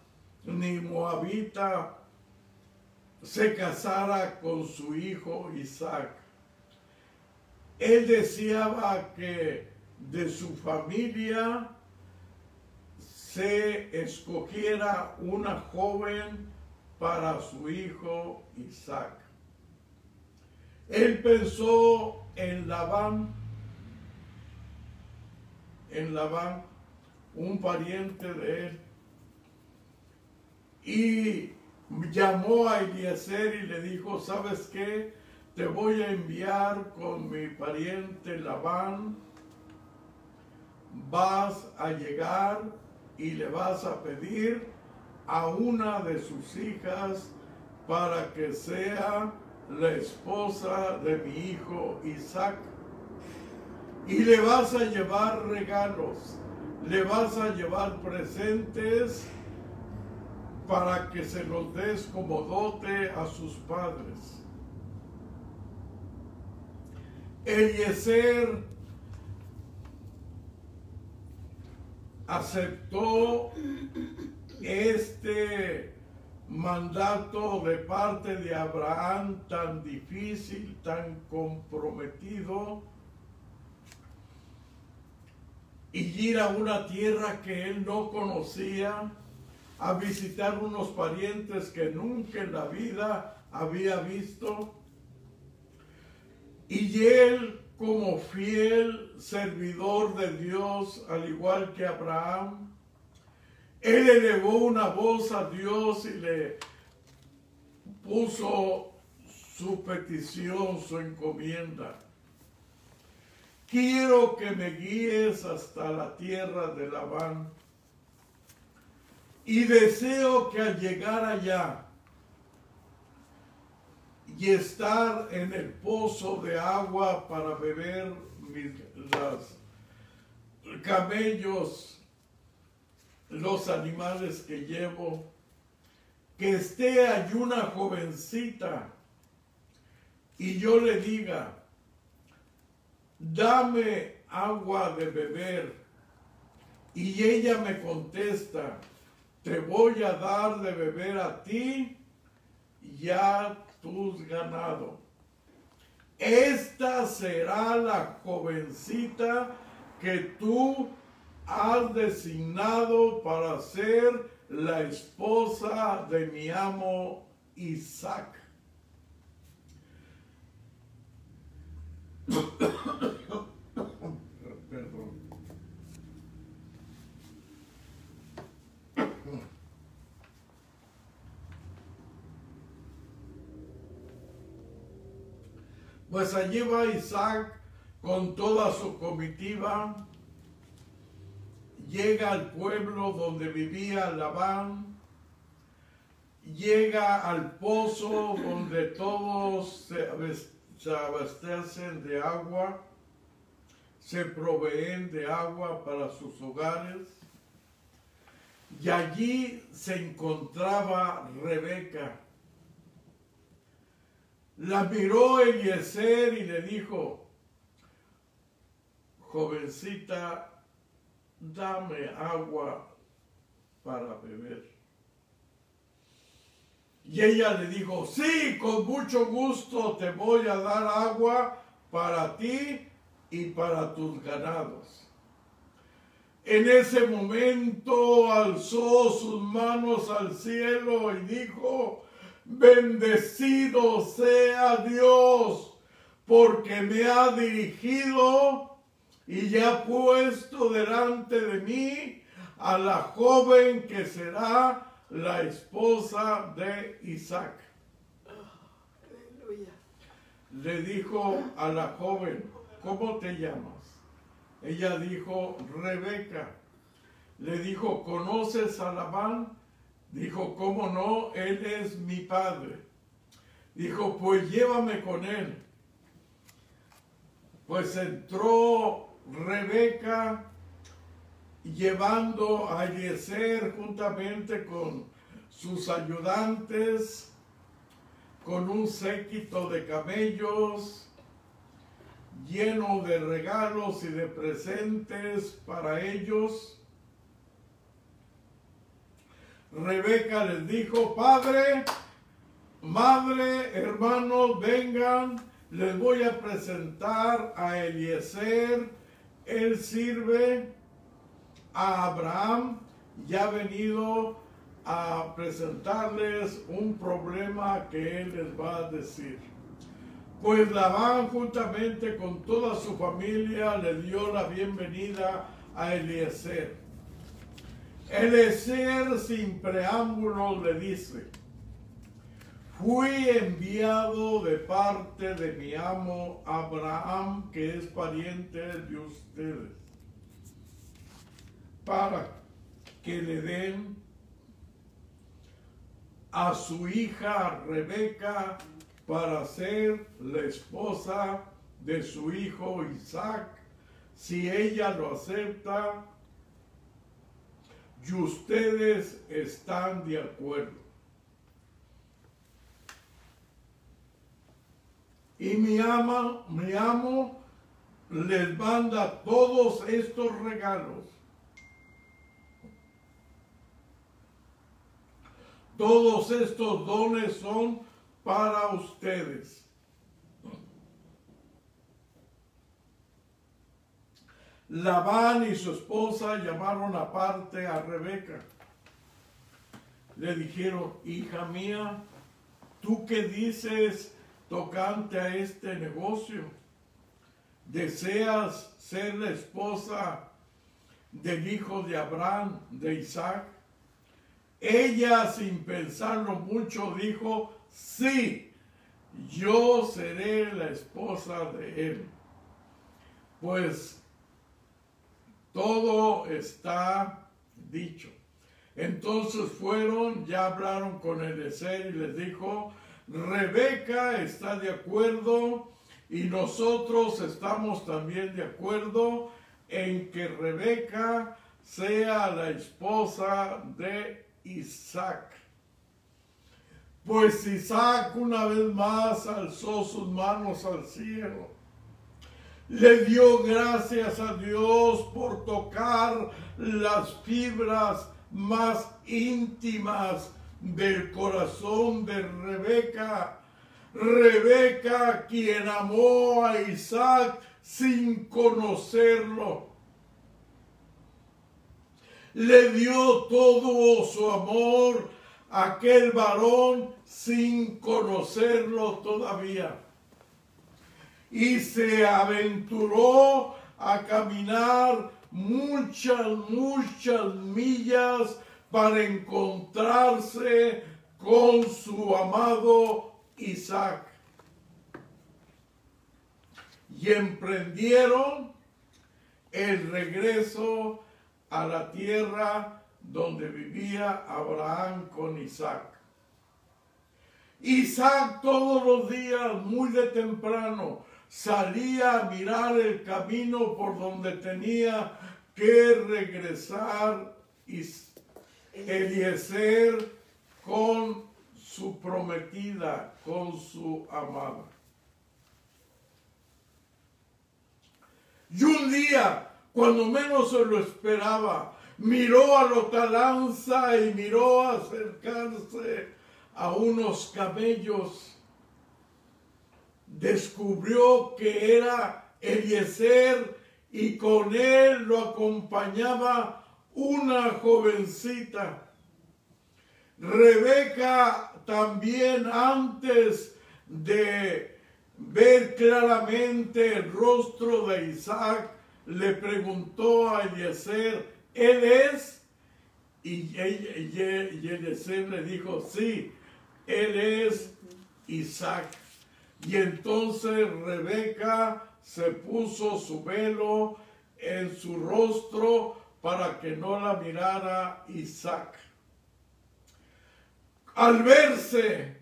ni moabita se casara con su hijo Isaac. Él deseaba que de su familia se escogiera una joven para su hijo Isaac. Él pensó en Labán, en Labán, un pariente de él, y llamó a Eliezer y le dijo, ¿sabes qué? Te voy a enviar con mi pariente Labán, vas a llegar y le vas a pedir a una de sus hijas para que sea la esposa de mi hijo Isaac. Y le vas a llevar regalos, le vas a llevar presentes para que se los des como dote a sus padres. Eliezer aceptó este mandato de parte de Abraham tan difícil, tan comprometido, y ir a una tierra que él no conocía, a visitar unos parientes que nunca en la vida había visto. Y él, como fiel servidor de Dios, al igual que Abraham, él elevó una voz a Dios y le puso su petición, su encomienda. Quiero que me guíes hasta la tierra de Labán. Y deseo que al llegar allá y estar en el pozo de agua para beber mis, las camellos, los animales que llevo, que esté allí una jovencita y yo le diga, dame agua de beber. Y ella me contesta, te voy a dar de beber a ti y a tus ganados. Esta será la jovencita que tú has designado para ser la esposa de mi amo Isaac. Pues allí va Isaac con toda su comitiva, llega al pueblo donde vivía Labán, llega al pozo donde todos se, abastecen de agua, se proveen de agua para sus hogares, y allí se encontraba Rebeca. La miró Eliezer y le dijo, jovencita, dame agua para beber. Y ella le dijo, sí, con mucho gusto te voy a dar agua para ti y para tus ganados. En ese momento alzó sus manos al cielo y dijo, bendecido sea Dios, porque me ha dirigido y ya puesto delante de mí a la joven que será la esposa de Isaac. Aleluya. Le dijo a la joven, ¿cómo te llamas? Ella dijo, Rebeca. Le dijo, ¿conoces a Labán? Dijo, ¿cómo no? Él es mi padre. Dijo, pues llévame con él. Pues entró Rebeca llevando a Eliezer juntamente con sus ayudantes, con un séquito de camellos lleno de regalos y de presentes para ellos. Rebeca les dijo, Padre, Madre, hermanos, vengan, les voy a presentar a Eliezer. Él sirve a Abraham y ha venido a presentarles un problema que él les va a decir. Pues Labán juntamente con toda su familia le dio la bienvenida a Eliezer. Eliezer sin preámbulos le dice, fui enviado de parte de mi amo Abraham, que es pariente de ustedes, para que le den a su hija Rebeca para ser la esposa de su hijo Isaac, si ella lo acepta y ustedes están de acuerdo. Y mi ama, mi amo les manda todos estos regalos. Todos estos dones son para ustedes. Labán y su esposa llamaron aparte a Rebeca. Le dijeron, hija mía, ¿tú qué dices tocante a este negocio? ¿Deseas ser la esposa del hijo de Abraham, de Isaac? Ella, sin pensarlo mucho, dijo, sí, yo seré la esposa de él. Pues todo está dicho. Entonces fueron, ya hablaron con Eliezer y les dijo, Rebeca está de acuerdo y nosotros estamos también de acuerdo en que Rebeca sea la esposa de Isaac. Pues Isaac una vez más alzó sus manos al cielo. Le dio gracias a Dios por tocar las fibras más íntimas del corazón de Rebeca. Rebeca quien amó a Isaac sin conocerlo. Le dio todo su amor a aquel varón sin conocerlo todavía. Y se aventuró a caminar muchas, muchas millas para encontrarse con su amado Isaac. Y emprendieron el regreso a la tierra donde vivía Abraham con Isaac. Isaac todos los días, muy de temprano, salía a mirar el camino por donde tenía que regresar Eliezer con su prometida, con su amada. Y un día, cuando menos se lo esperaba, miró a Lotalanza y miró acercarse a unos camellos. Descubrió que era Eliezer y con él lo acompañaba una jovencita. Rebeca también antes de ver claramente el rostro de Isaac, le preguntó a Eliezer, ¿él es? Y, Eliezer le dijo, sí, él es Isaac. Y entonces Rebeca se puso su velo en su rostro para que no la mirara Isaac. Al verse,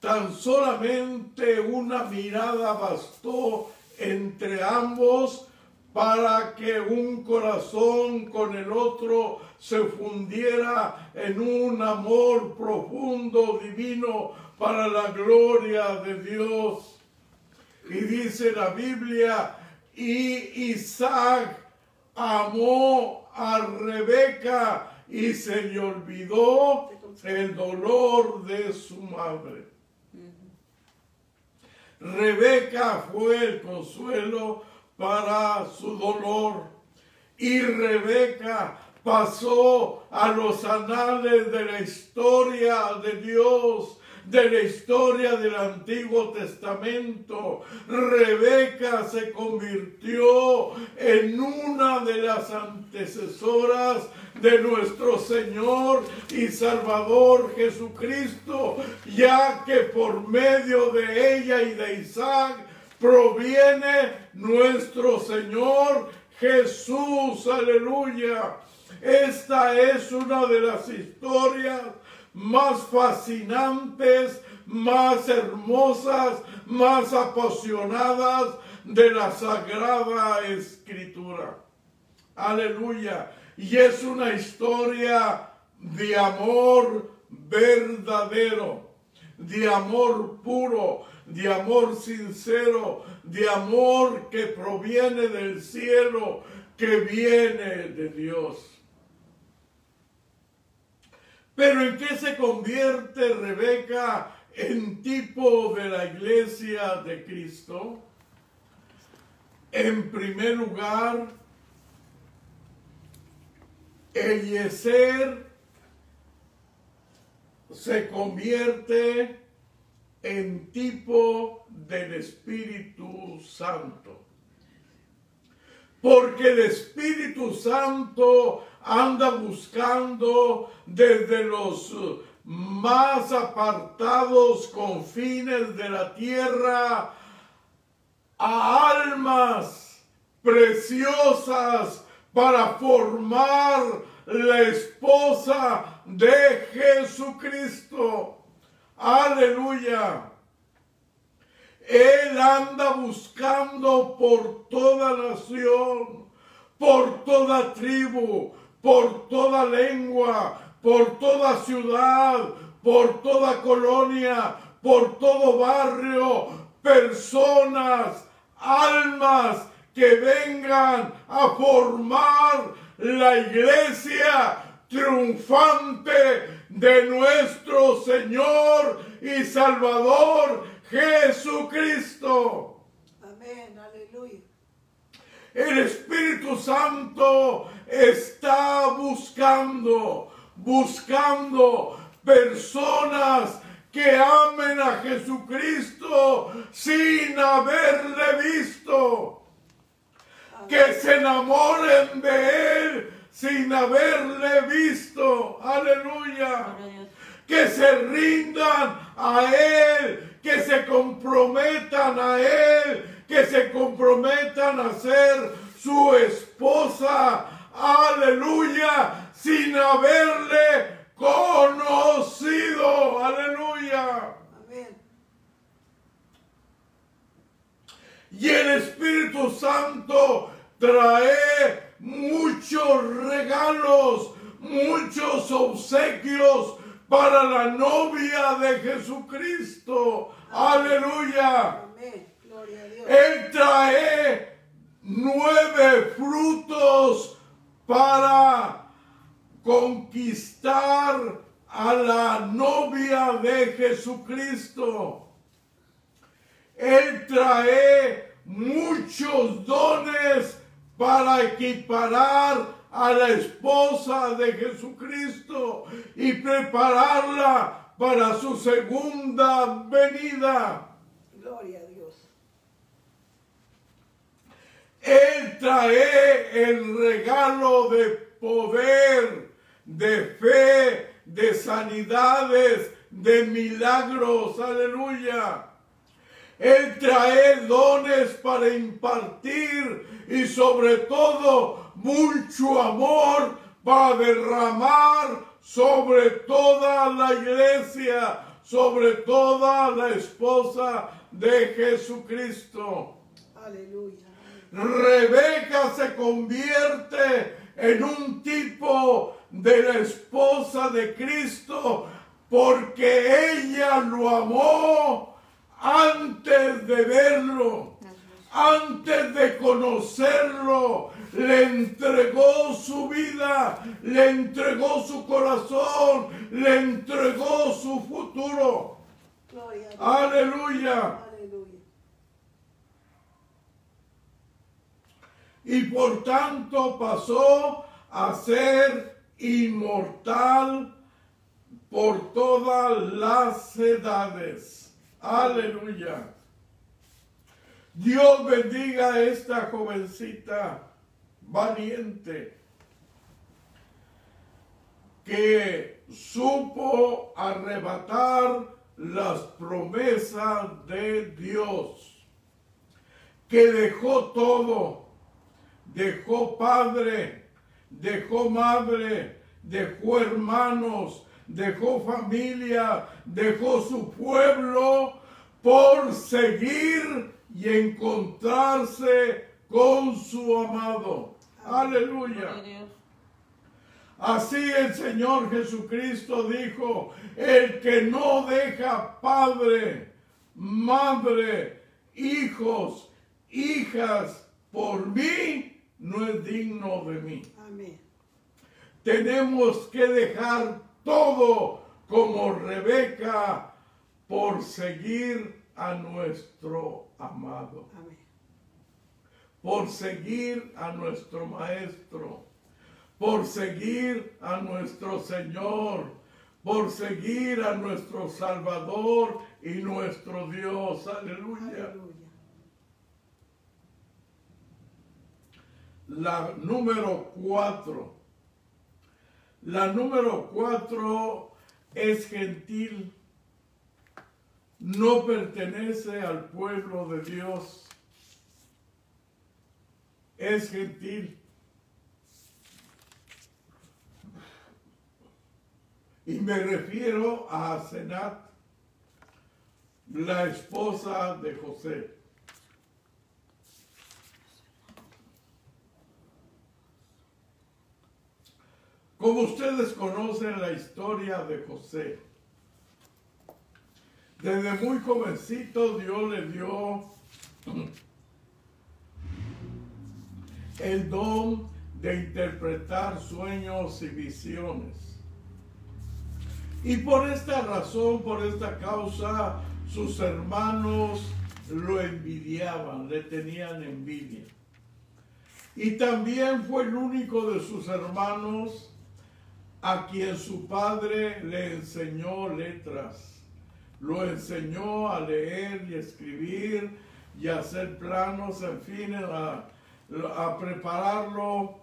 tan solamente una mirada bastó entre ambos para que un corazón con el otro se fundiera en un amor profundo, divino, para la gloria de Dios. Y dice la Biblia, y Isaac amó a Rebeca y se le olvidó el dolor de su madre. Rebeca fue el consuelo para su dolor. Y Rebeca pasó a los anales de la historia de Dios de la historia del Antiguo Testamento. Rebeca se convirtió en una de las antecesoras de nuestro Señor y Salvador Jesucristo, ya que por medio de ella y de Isaac proviene nuestro Señor Jesús, aleluya. Esta es una de las historias más fascinantes, más hermosas, más apasionadas de la Sagrada Escritura. Aleluya. Y es una historia de amor verdadero, de amor puro, de amor sincero, de amor que proviene del cielo, que viene de Dios. Pero ¿en qué se convierte Rebeca en tipo de la iglesia de Cristo? En primer lugar, Eliezer se convierte en tipo del Espíritu Santo. Porque el Espíritu Santo anda buscando desde los más apartados confines de la tierra a almas preciosas para formar la esposa de Jesucristo. Aleluya. Él anda buscando por toda nación, por toda tribu, por toda lengua, por toda ciudad, por toda colonia, por todo barrio, personas, almas que vengan a formar la iglesia triunfante de nuestro Señor y Salvador Jesucristo. Amén, aleluya. El Espíritu Santo está buscando, buscando personas que amen a Jesucristo sin haberle visto, que se enamoren de Él sin haberle visto, aleluya, que se rindan a Él, que se comprometan a Él, que se comprometan a ser su esposa, aleluya, sin haberle conocido, aleluya. Y el Espíritu Santo trae muchos regalos, muchos obsequios para la novia de Jesucristo. Aleluya. Él trae nueve frutos para conquistar a la novia de Jesucristo. Él trae muchos dones para equiparar a la esposa de Jesucristo y prepararla para su segunda venida. Gloria a Dios. Él trae el regalo de poder, de fe, de sanidades, de milagros. Aleluya. Él trae dones para impartir y sobre todo mucho amor para derramar sobre toda la iglesia, sobre toda la esposa de Jesucristo. Aleluya. Rebeca se convierte en un tipo de la esposa de Cristo porque ella lo amó antes de verlo, antes de conocerlo, le entregó su vida, le entregó su corazón, le entregó su futuro. Aleluya. Y por tanto pasó a ser inmortal por todas las edades. Aleluya. Dios bendiga a esta jovencita valiente que supo arrebatar las promesas de Dios, que dejó todo dejó padre, dejó madre, dejó hermanos, dejó familia, dejó su pueblo por seguir y encontrarse con su amado. Aleluya. Así el Señor Jesucristo dijo, el que no deja padre, madre, hijos, hijas por mí, no es digno de mí. Amén. Tenemos que dejar todo como Rebeca por seguir a nuestro amado, Amén. por seguir a nuestro maestro, por seguir a nuestro Señor, por seguir a nuestro Salvador y nuestro Dios. Aleluya. Aleluya. La número cuatro. La número cuatro es gentil. No pertenece al pueblo de Dios. Es gentil. Y me refiero a Senat, la esposa de José. Como ustedes conocen la historia de José, desde muy jovencito Dios le dio el don de interpretar sueños y visiones. Y por esta razón, por esta causa, sus hermanos lo envidiaban, le tenían envidia. Y también fue el único de sus hermanos a quien su padre le enseñó letras. Lo enseñó a leer y escribir y a hacer planos, en fin, a, prepararlo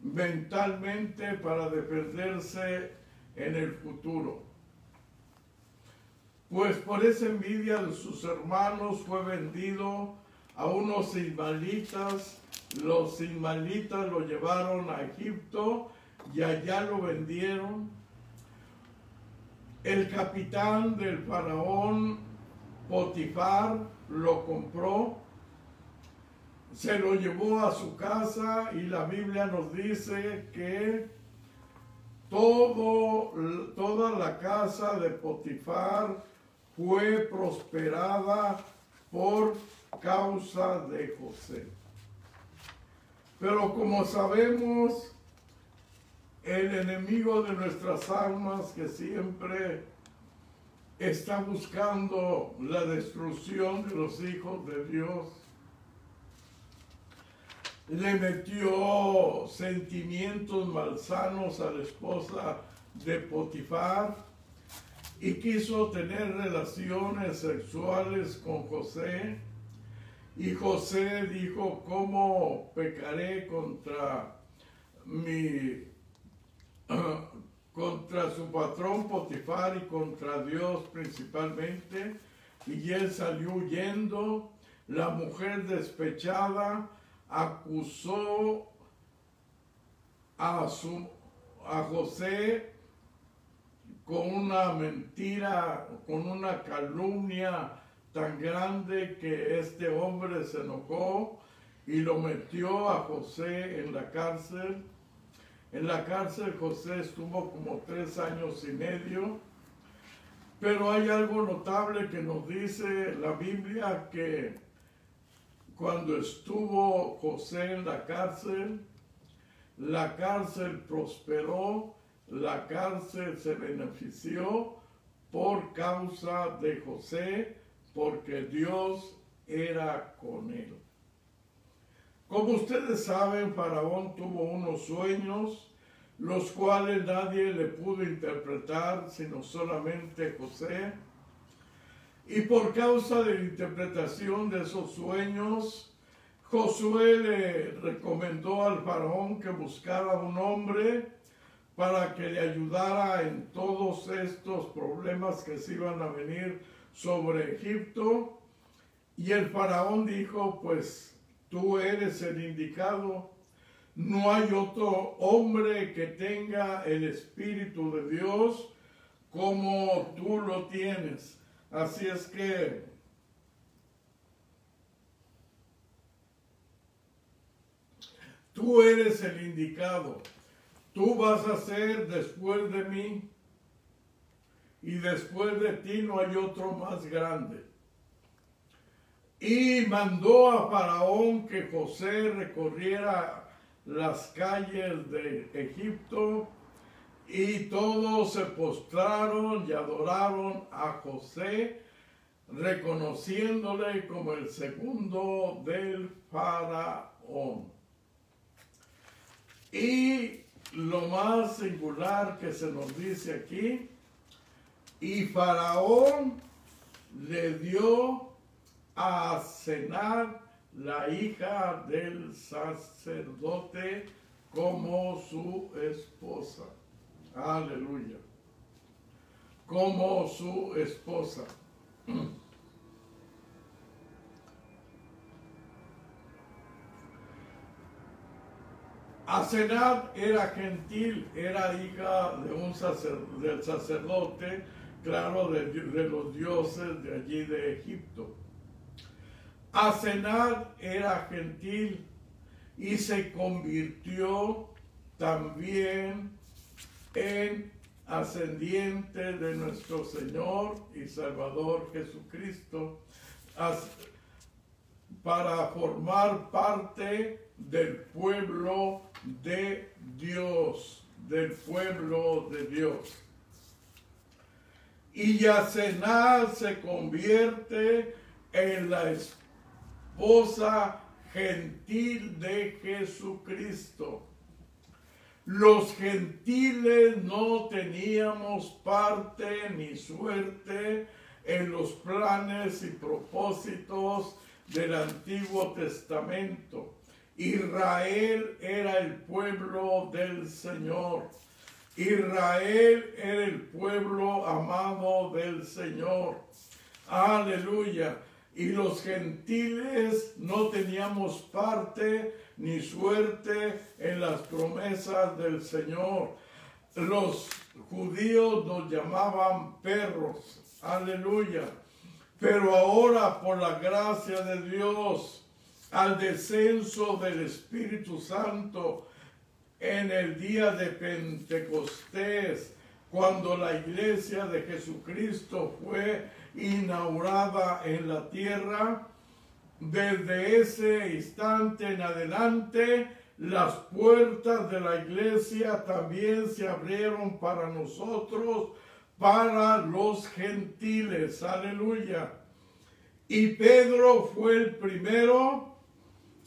mentalmente para defenderse en el futuro. Pues por esa envidia de sus hermanos fue vendido a unos ismaelitas. Los ismaelitas lo llevaron a Egipto y allá lo vendieron. El capitán del faraón Potifar lo compró, se lo llevó a su casa y la Biblia nos dice que todo, toda la casa de Potifar fue prosperada por causa de José. Pero como sabemos, el enemigo de nuestras almas que siempre está buscando la destrucción de los hijos de Dios. Le metió sentimientos malsanos a la esposa de Potifar y quiso tener relaciones sexuales con José. Y José dijo, ¿cómo pecaré contra mi contra su patrón Potifar y contra Dios principalmente, y él salió huyendo. La mujer despechada acusó a, su, a José con una mentira, con una calumnia tan grande que este hombre se enojó y lo metió a José en la cárcel en la cárcel José estuvo como tres años y medio, pero hay algo notable que nos dice la Biblia que cuando estuvo José en la cárcel, la cárcel prosperó, la cárcel se benefició por causa de José, porque Dios era con él. Como ustedes saben, Faraón tuvo unos sueños, los cuales nadie le pudo interpretar, sino solamente José. Y por causa de la interpretación de esos sueños, Josué le recomendó al faraón que buscara un hombre para que le ayudara en todos estos problemas que se iban a venir sobre Egipto. Y el faraón dijo, pues tú eres el indicado. No hay otro hombre que tenga el Espíritu de Dios como tú lo tienes. Así es que tú eres el indicado. Tú vas a ser después de mí y después de ti no hay otro más grande. Y mandó a Faraón que José recorriera las calles de Egipto y todos se postraron y adoraron a José, reconociéndole como el segundo del faraón. Y lo más singular que se nos dice aquí, y faraón le dio a cenar la hija del sacerdote como su esposa. Aleluya. Como su esposa. Asenat era gentil, era hija de un del sacerdote, claro, de, de los dioses de allí de Egipto. Asenad era gentil y se convirtió también en ascendiente de nuestro Señor y Salvador Jesucristo para formar parte del pueblo de Dios, del pueblo de Dios. Y Yacenal se convierte en la esposa gentil de Jesucristo. Los gentiles no teníamos parte ni suerte en los planes y propósitos del Antiguo Testamento. Israel era el pueblo del Señor. Israel era el pueblo amado del Señor. Aleluya y los gentiles no teníamos parte ni suerte en las promesas del Señor. Los judíos nos llamaban perros, aleluya. Pero ahora por la gracia de Dios, al descenso del Espíritu Santo en el día de Pentecostés, cuando la iglesia de Jesucristo fue inaugurada en la tierra. Desde ese instante en adelante, las puertas de la iglesia también se abrieron para nosotros para los gentiles. Aleluya. Y Pedro fue el primero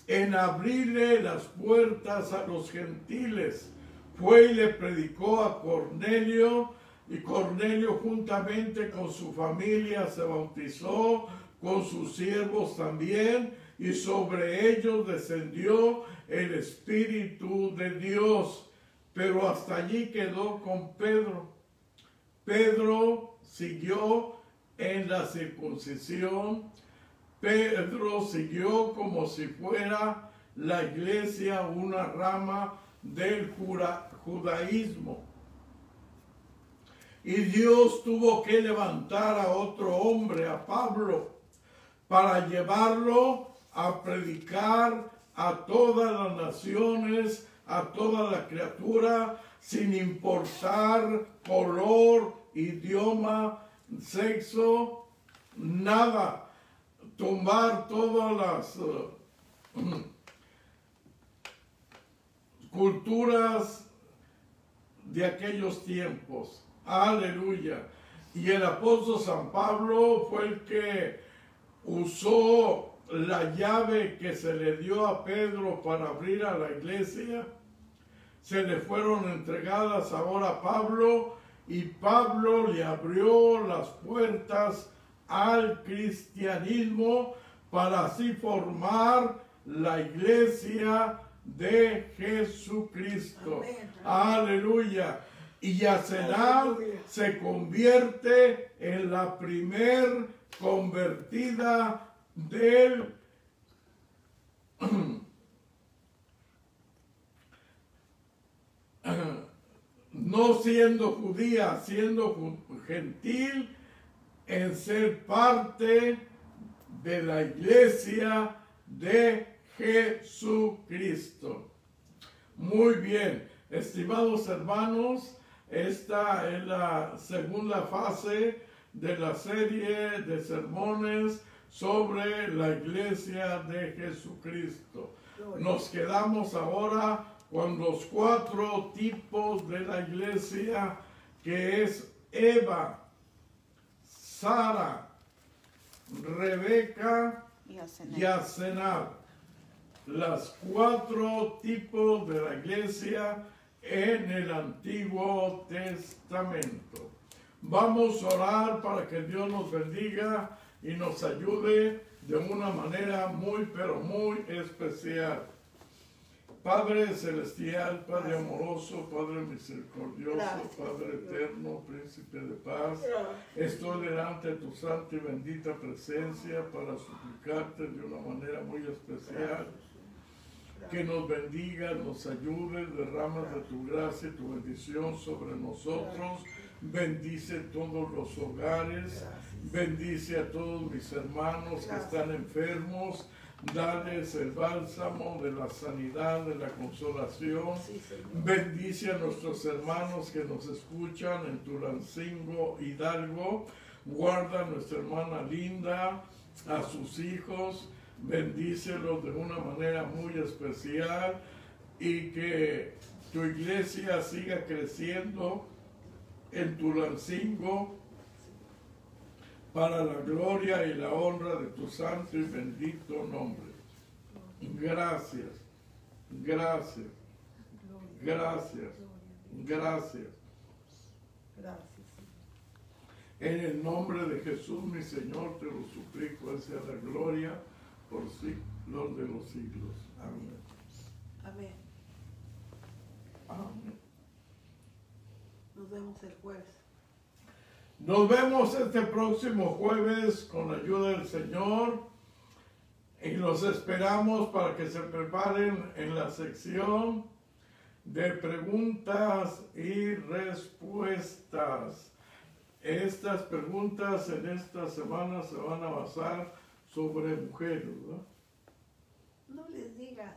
en abrirle las puertas a los gentiles. Fue y le predicó a Cornelio y Cornelio juntamente con su familia se bautizó, con sus siervos también, y sobre ellos descendió el Espíritu de Dios. Pero hasta allí quedó con Pedro. Pedro siguió en la circuncisión. Pedro siguió como si fuera la iglesia una rama del judaísmo. Y Dios tuvo que levantar a otro hombre, a Pablo, para llevarlo a predicar a todas las naciones, a toda la criatura, sin importar color, idioma, sexo, nada. Tumbar todas las uh, culturas de aquellos tiempos. Aleluya. Y el apóstol San Pablo fue el que usó la llave que se le dio a Pedro para abrir a la iglesia. Se le fueron entregadas ahora a Pablo y Pablo le abrió las puertas al cristianismo para así formar la iglesia de Jesucristo. Aleluya y Yasenal se convierte en la primer convertida del no siendo judía, siendo gentil, en ser parte de la iglesia de Jesucristo. Muy bien, estimados hermanos, esta es la segunda fase de la serie de sermones sobre la iglesia de Jesucristo. Nos quedamos ahora con los cuatro tipos de la iglesia que es Eva, Sara, Rebeca y Asenab. Las cuatro tipos de la iglesia en el Antiguo Testamento. Vamos a orar para que Dios nos bendiga y nos ayude de una manera muy, pero muy especial. Padre celestial, Padre amoroso, Padre misericordioso, Padre eterno, príncipe de paz, estoy delante de tu santa y bendita presencia para suplicarte de una manera muy especial que nos bendiga, nos ayude, derrama de tu gracia tu bendición sobre nosotros. Bendice todos los hogares, bendice a todos mis hermanos que están enfermos. Dales el bálsamo de la sanidad, de la consolación. Bendice a nuestros hermanos que nos escuchan en Tulancingo, Hidalgo. Guarda a nuestra hermana Linda, a sus hijos bendícelos de una manera muy especial y que tu iglesia siga creciendo en tu lancingo para la gloria y la honra de tu santo y bendito nombre. Gracias, gracias, gracias, gracias. En el nombre de Jesús, mi Señor, te lo suplico, hacia la gloria por siglos de los siglos. Amén. Amén. Amén. Nos vemos el jueves. Nos vemos este próximo jueves con la ayuda del Señor y los esperamos para que se preparen en la sección de preguntas y respuestas. Estas preguntas en esta semana se van a basar sobre mujeres, ¿no? No les digas.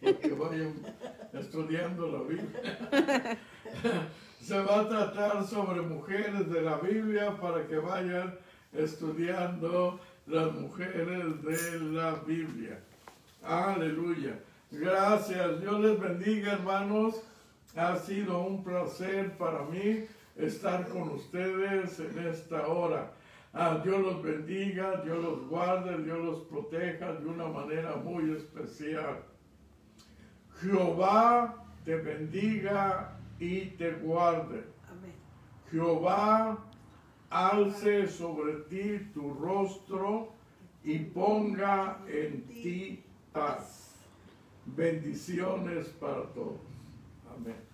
Para que vayan estudiando la Biblia. Se va a tratar sobre mujeres de la Biblia para que vayan estudiando las mujeres de la Biblia. Aleluya. Gracias. Dios les bendiga, hermanos. Ha sido un placer para mí estar con ustedes en esta hora. Ah, Dios los bendiga, Dios los guarde, Dios los proteja de una manera muy especial. Jehová te bendiga y te guarde. Amén. Jehová alce sobre ti tu rostro y ponga en ti paz. Bendiciones para todos. Amén.